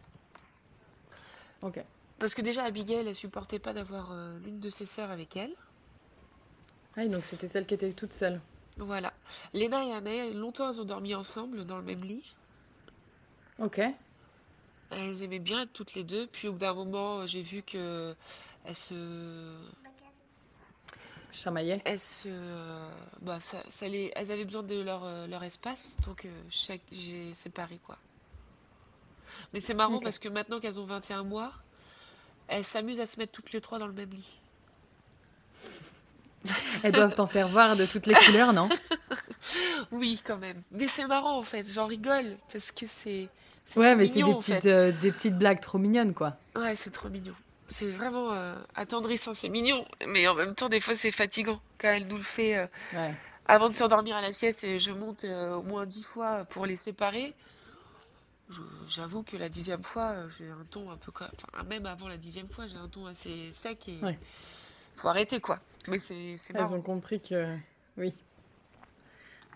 [SPEAKER 1] Ok.
[SPEAKER 2] Parce que déjà, Abigail, elle supportait pas d'avoir euh, l'une de ses sœurs avec elle.
[SPEAKER 1] Ah, donc c'était celle qui était toute seule.
[SPEAKER 2] Voilà. Léna et Anna, longtemps, elles ont dormi ensemble dans le même lit.
[SPEAKER 1] Ok.
[SPEAKER 2] Elles aimaient bien toutes les deux. Puis au bout d'un moment, j'ai vu que elles se
[SPEAKER 1] chamaillaient.
[SPEAKER 2] Elles se, bah, ça, ça les... elles avaient besoin de leur, euh, leur espace, donc euh, chaque... j'ai séparé quoi. Mais c'est marrant parce que maintenant qu'elles ont 21 mois, elles s'amusent à se mettre toutes les trois dans le même lit.
[SPEAKER 1] Elles doivent t'en faire voir de toutes les couleurs, non?
[SPEAKER 2] Oui, quand même. Mais c'est marrant en fait, j'en rigole parce que c'est.
[SPEAKER 1] Ouais, mais c'est des, petites, euh, des petites blagues trop mignonnes, quoi.
[SPEAKER 2] Ouais, c'est trop mignon. C'est vraiment euh, attendrissant, c'est mignon, mais en même temps, des fois, c'est fatigant quand elle nous le fait. Euh, avant de s'endormir à la sieste, et je monte au moins dix fois pour les séparer. J'avoue que la dixième fois, euh, j'ai un ton un peu. Enfin, même avant la dixième fois, j'ai un ton assez sec et. Faut arrêter, quoi. Mais c'est
[SPEAKER 1] Elles ont compris que. Oui.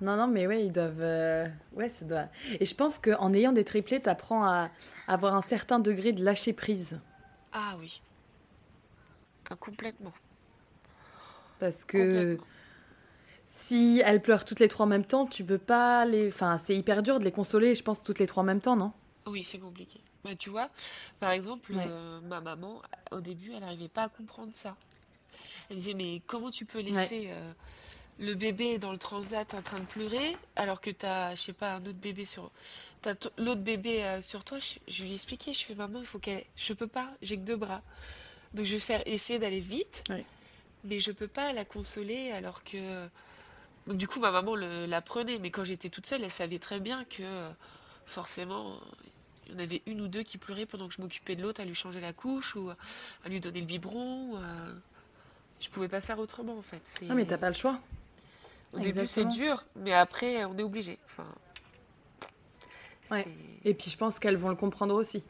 [SPEAKER 1] Non, non, mais ouais, ils doivent. Euh, ouais, ça doit. Et je pense qu'en ayant des triplés, t'apprends à avoir un certain degré de lâcher prise.
[SPEAKER 2] Ah oui. Ah, complètement.
[SPEAKER 1] Parce que si elles pleurent toutes les trois en même temps, tu peux pas les. Enfin, c'est hyper dur de les consoler, je pense, toutes les trois en même temps, non?
[SPEAKER 2] Oui, c'est compliqué. Bah, tu vois, par exemple, euh, ma maman, au début, elle n'arrivait pas à comprendre ça. Elle disait, mais comment tu peux laisser euh, le bébé dans le transat en train de pleurer alors que tu as, je sais pas, un autre bébé sur. T'as l'autre bébé euh, sur toi. Je, lui ai expliqué, je fais, maman, il faut qu'elle. Je peux pas, j'ai que deux bras. Donc je vais faire essayer d'aller vite. Mais je peux pas la consoler alors que du coup, ma maman la prenait, mais quand j'étais toute seule, elle savait très bien que euh, forcément, il y en avait une ou deux qui pleuraient pendant que je m'occupais de l'autre, à lui changer la couche ou à lui donner le biberon. Euh, je pouvais pas faire autrement en fait.
[SPEAKER 1] Ah, mais t'as pas le choix.
[SPEAKER 2] Au début, c'est dur, mais après, on est obligé. Enfin,
[SPEAKER 1] ouais. Et puis, je pense qu'elles vont le comprendre aussi.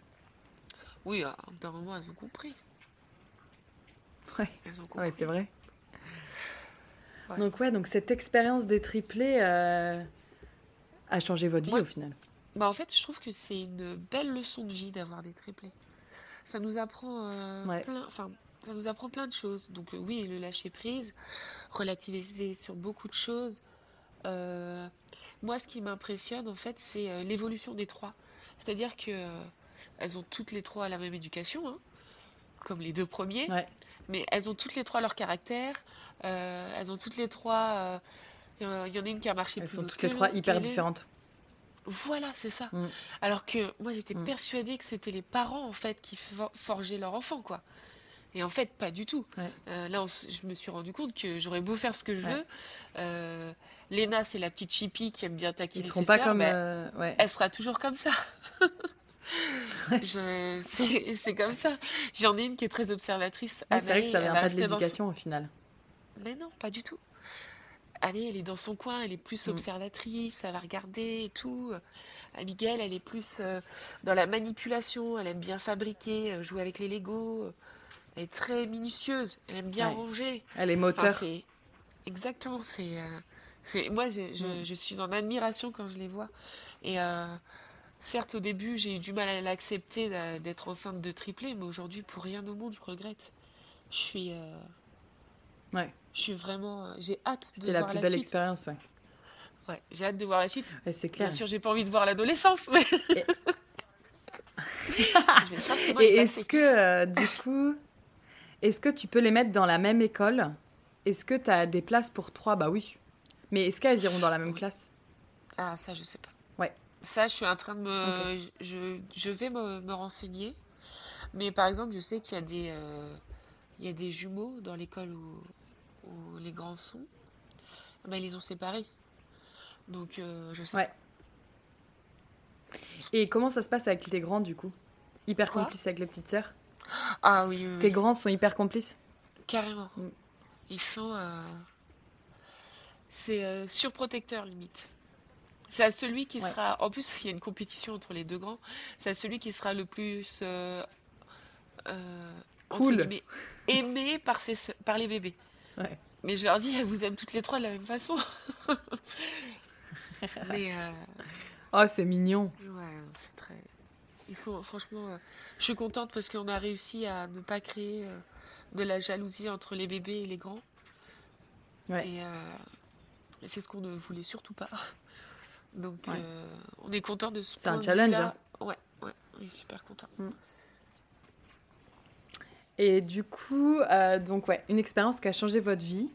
[SPEAKER 2] Oui, à un moment, elles ont compris.
[SPEAKER 1] Ouais, ouais c'est vrai. Donc ouais, donc cette expérience des triplés euh, a changé votre vie au final.
[SPEAKER 2] Bah en fait, je trouve que c'est une belle leçon de vie d'avoir des triplés. Ça nous apprend euh, plein, enfin, ça nous apprend plein de choses. Donc euh, oui, le lâcher prise, relativiser sur beaucoup de choses. Moi, ce qui m'impressionne en fait, c'est l'évolution des trois. C'est-à-dire que elles ont toutes les trois la même éducation, hein, comme les deux premiers. Mais elles ont toutes les trois leur caractère, euh, elles ont toutes les trois. Il euh, y en a une qui a marché
[SPEAKER 1] elles plus. Sont toutes les trois hyper différentes.
[SPEAKER 2] Voilà, c'est ça. Mm. Alors que moi, j'étais mm. persuadée que c'était les parents en fait qui forgeaient leur enfant, quoi. Et en fait, pas du tout. Euh, là, je me suis rendu compte que j'aurais beau faire ce que je veux. Euh, Léna, c'est la petite chippie qui aime bien taquiner Ils ses pas comme, ben, Elle sera toujours comme ça. C'est comme ça. J'en ai une qui est très observatrice.
[SPEAKER 1] c'est vrai que ça vient pas de l'éducation au final.
[SPEAKER 2] Mais non, pas du tout. Allez, elle est dans son coin, elle est plus mm. observatrice, elle va regarder et tout. Abigail, elle est plus euh, dans la manipulation, elle aime bien fabriquer, euh, jouer avec les Legos. elle est très minutieuse. Elle aime bien
[SPEAKER 1] Ouais.
[SPEAKER 2] ranger.
[SPEAKER 1] Elle est
[SPEAKER 2] Enfin,
[SPEAKER 1] moteur.
[SPEAKER 2] exactement. C'est, euh, c'est- moi, je, je-
[SPEAKER 1] Mm.
[SPEAKER 2] je suis en admiration quand je les vois. Et euh, certes, au début, j'ai eu du mal à l'accepter d'être enceinte de triplé, mais aujourd'hui, pour rien au monde, je regrette. Je suis, euh,
[SPEAKER 1] Ouais.
[SPEAKER 2] je suis vraiment. euh, J'ai hâte de
[SPEAKER 1] C'était la
[SPEAKER 2] voir
[SPEAKER 1] plus
[SPEAKER 2] la
[SPEAKER 1] belle
[SPEAKER 2] suite.
[SPEAKER 1] expérience, ouais.
[SPEAKER 2] Ouais, j'ai hâte de voir la suite.
[SPEAKER 1] Ouais, c'est
[SPEAKER 2] Bien
[SPEAKER 1] clair.
[SPEAKER 2] sûr, j'ai pas envie de voir l'adolescence, mais
[SPEAKER 1] Et-
[SPEAKER 2] je vais forcément y
[SPEAKER 1] Et est-ce que, euh, du coup, est-ce que tu peux les mettre dans la même école? Est-ce que tu as des places pour trois? Bah oui. Mais est-ce qu'elles iront dans la même classe?
[SPEAKER 2] Ah, ça, je sais pas.
[SPEAKER 1] Ouais.
[SPEAKER 2] Ça, je suis en train de me. Je, je vais me, me renseigner. Mais par exemple, je sais qu'il y a des, euh, il y a des jumeaux dans l'école où, où les grands sont. Ben, ils les ont séparés. Donc, euh, je sais
[SPEAKER 1] Ouais. Et comment ça se passe avec tes grands, du coup? Hyper
[SPEAKER 2] Quoi?
[SPEAKER 1] complices avec les petites sœurs?
[SPEAKER 2] Ah oui, oui,
[SPEAKER 1] Tes
[SPEAKER 2] oui,
[SPEAKER 1] grands sont hyper complices?
[SPEAKER 2] Carrément.
[SPEAKER 1] Mm.
[SPEAKER 2] Ils sont. euh, C'est euh, surprotecteur, limite. C'est à celui qui
[SPEAKER 1] Ouais.
[SPEAKER 2] sera. En plus, il y a une compétition entre les deux grands. C'est à celui qui sera le plus. euh, euh,
[SPEAKER 1] Cool.
[SPEAKER 2] aimé par, ses, sœurs- par les bébés.
[SPEAKER 1] Ouais.
[SPEAKER 2] Mais je leur dis, elles vous aiment toutes les trois de la même façon. Mais
[SPEAKER 1] Oh, c'est mignon.
[SPEAKER 2] ouais, c'est très. Il faut, franchement, je suis contente parce qu'on a réussi à ne pas créer de la jalousie entre les bébés et les grands.
[SPEAKER 1] Ouais.
[SPEAKER 2] Et, euh, c'est ce qu'on ne voulait surtout pas. Donc,
[SPEAKER 1] Ouais.
[SPEAKER 2] euh, on est content de ce
[SPEAKER 1] C'est un challenge,
[SPEAKER 2] vue-là. Ouais, ouais, on est super content.
[SPEAKER 1] Et du coup, euh, donc ouais, une expérience qui a changé votre vie.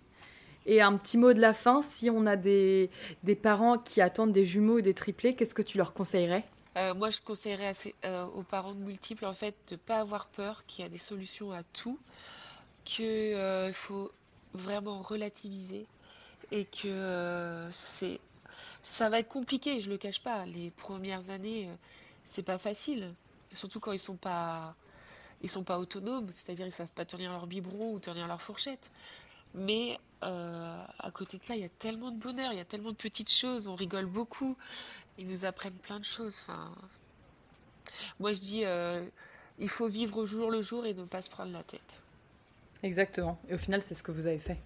[SPEAKER 1] Et un petit mot de la fin, si on a des, des parents qui attendent des jumeaux ou des triplés, qu'est-ce que tu leur conseillerais?
[SPEAKER 2] Euh, moi, je conseillerais euh, aux parents de multiples, en fait, de pas avoir peur, qu'il y a des solutions à tout, qu'il faut vraiment relativiser et que euh, c'est, ça va être compliqué, je le cache pas. Les premières années, euh, c'est pas facile, surtout quand ils sont pas, ils sont pas autonomes, c'est-à-dire ils savent pas tenir leur biberon ou tenir leur fourchette. Mais euh, à côté de ça, il y a tellement de bonheur, il y a tellement de petites choses, on rigole beaucoup, ils nous apprennent plein de choses. Enfin, moi, je dis, il faut vivre au jour le jour et ne pas se prendre la tête.
[SPEAKER 1] Exactement. Et au final, c'est ce que vous avez fait.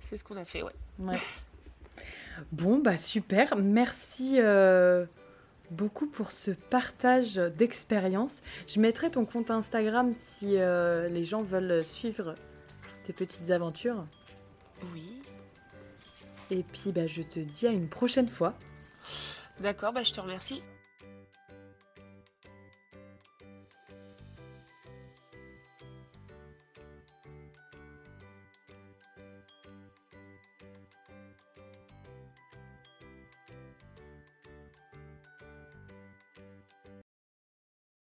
[SPEAKER 2] C'est ce qu'on a fait, ouais.
[SPEAKER 1] Ouais. Bon, bah super. Merci euh, beaucoup pour ce partage d'expérience. Je mettrai ton compte Instagram si euh, les gens veulent suivre tes petites aventures.
[SPEAKER 2] Oui.
[SPEAKER 1] Et puis, bah, je te dis à une prochaine fois.
[SPEAKER 2] D'accord, bah, je te remercie.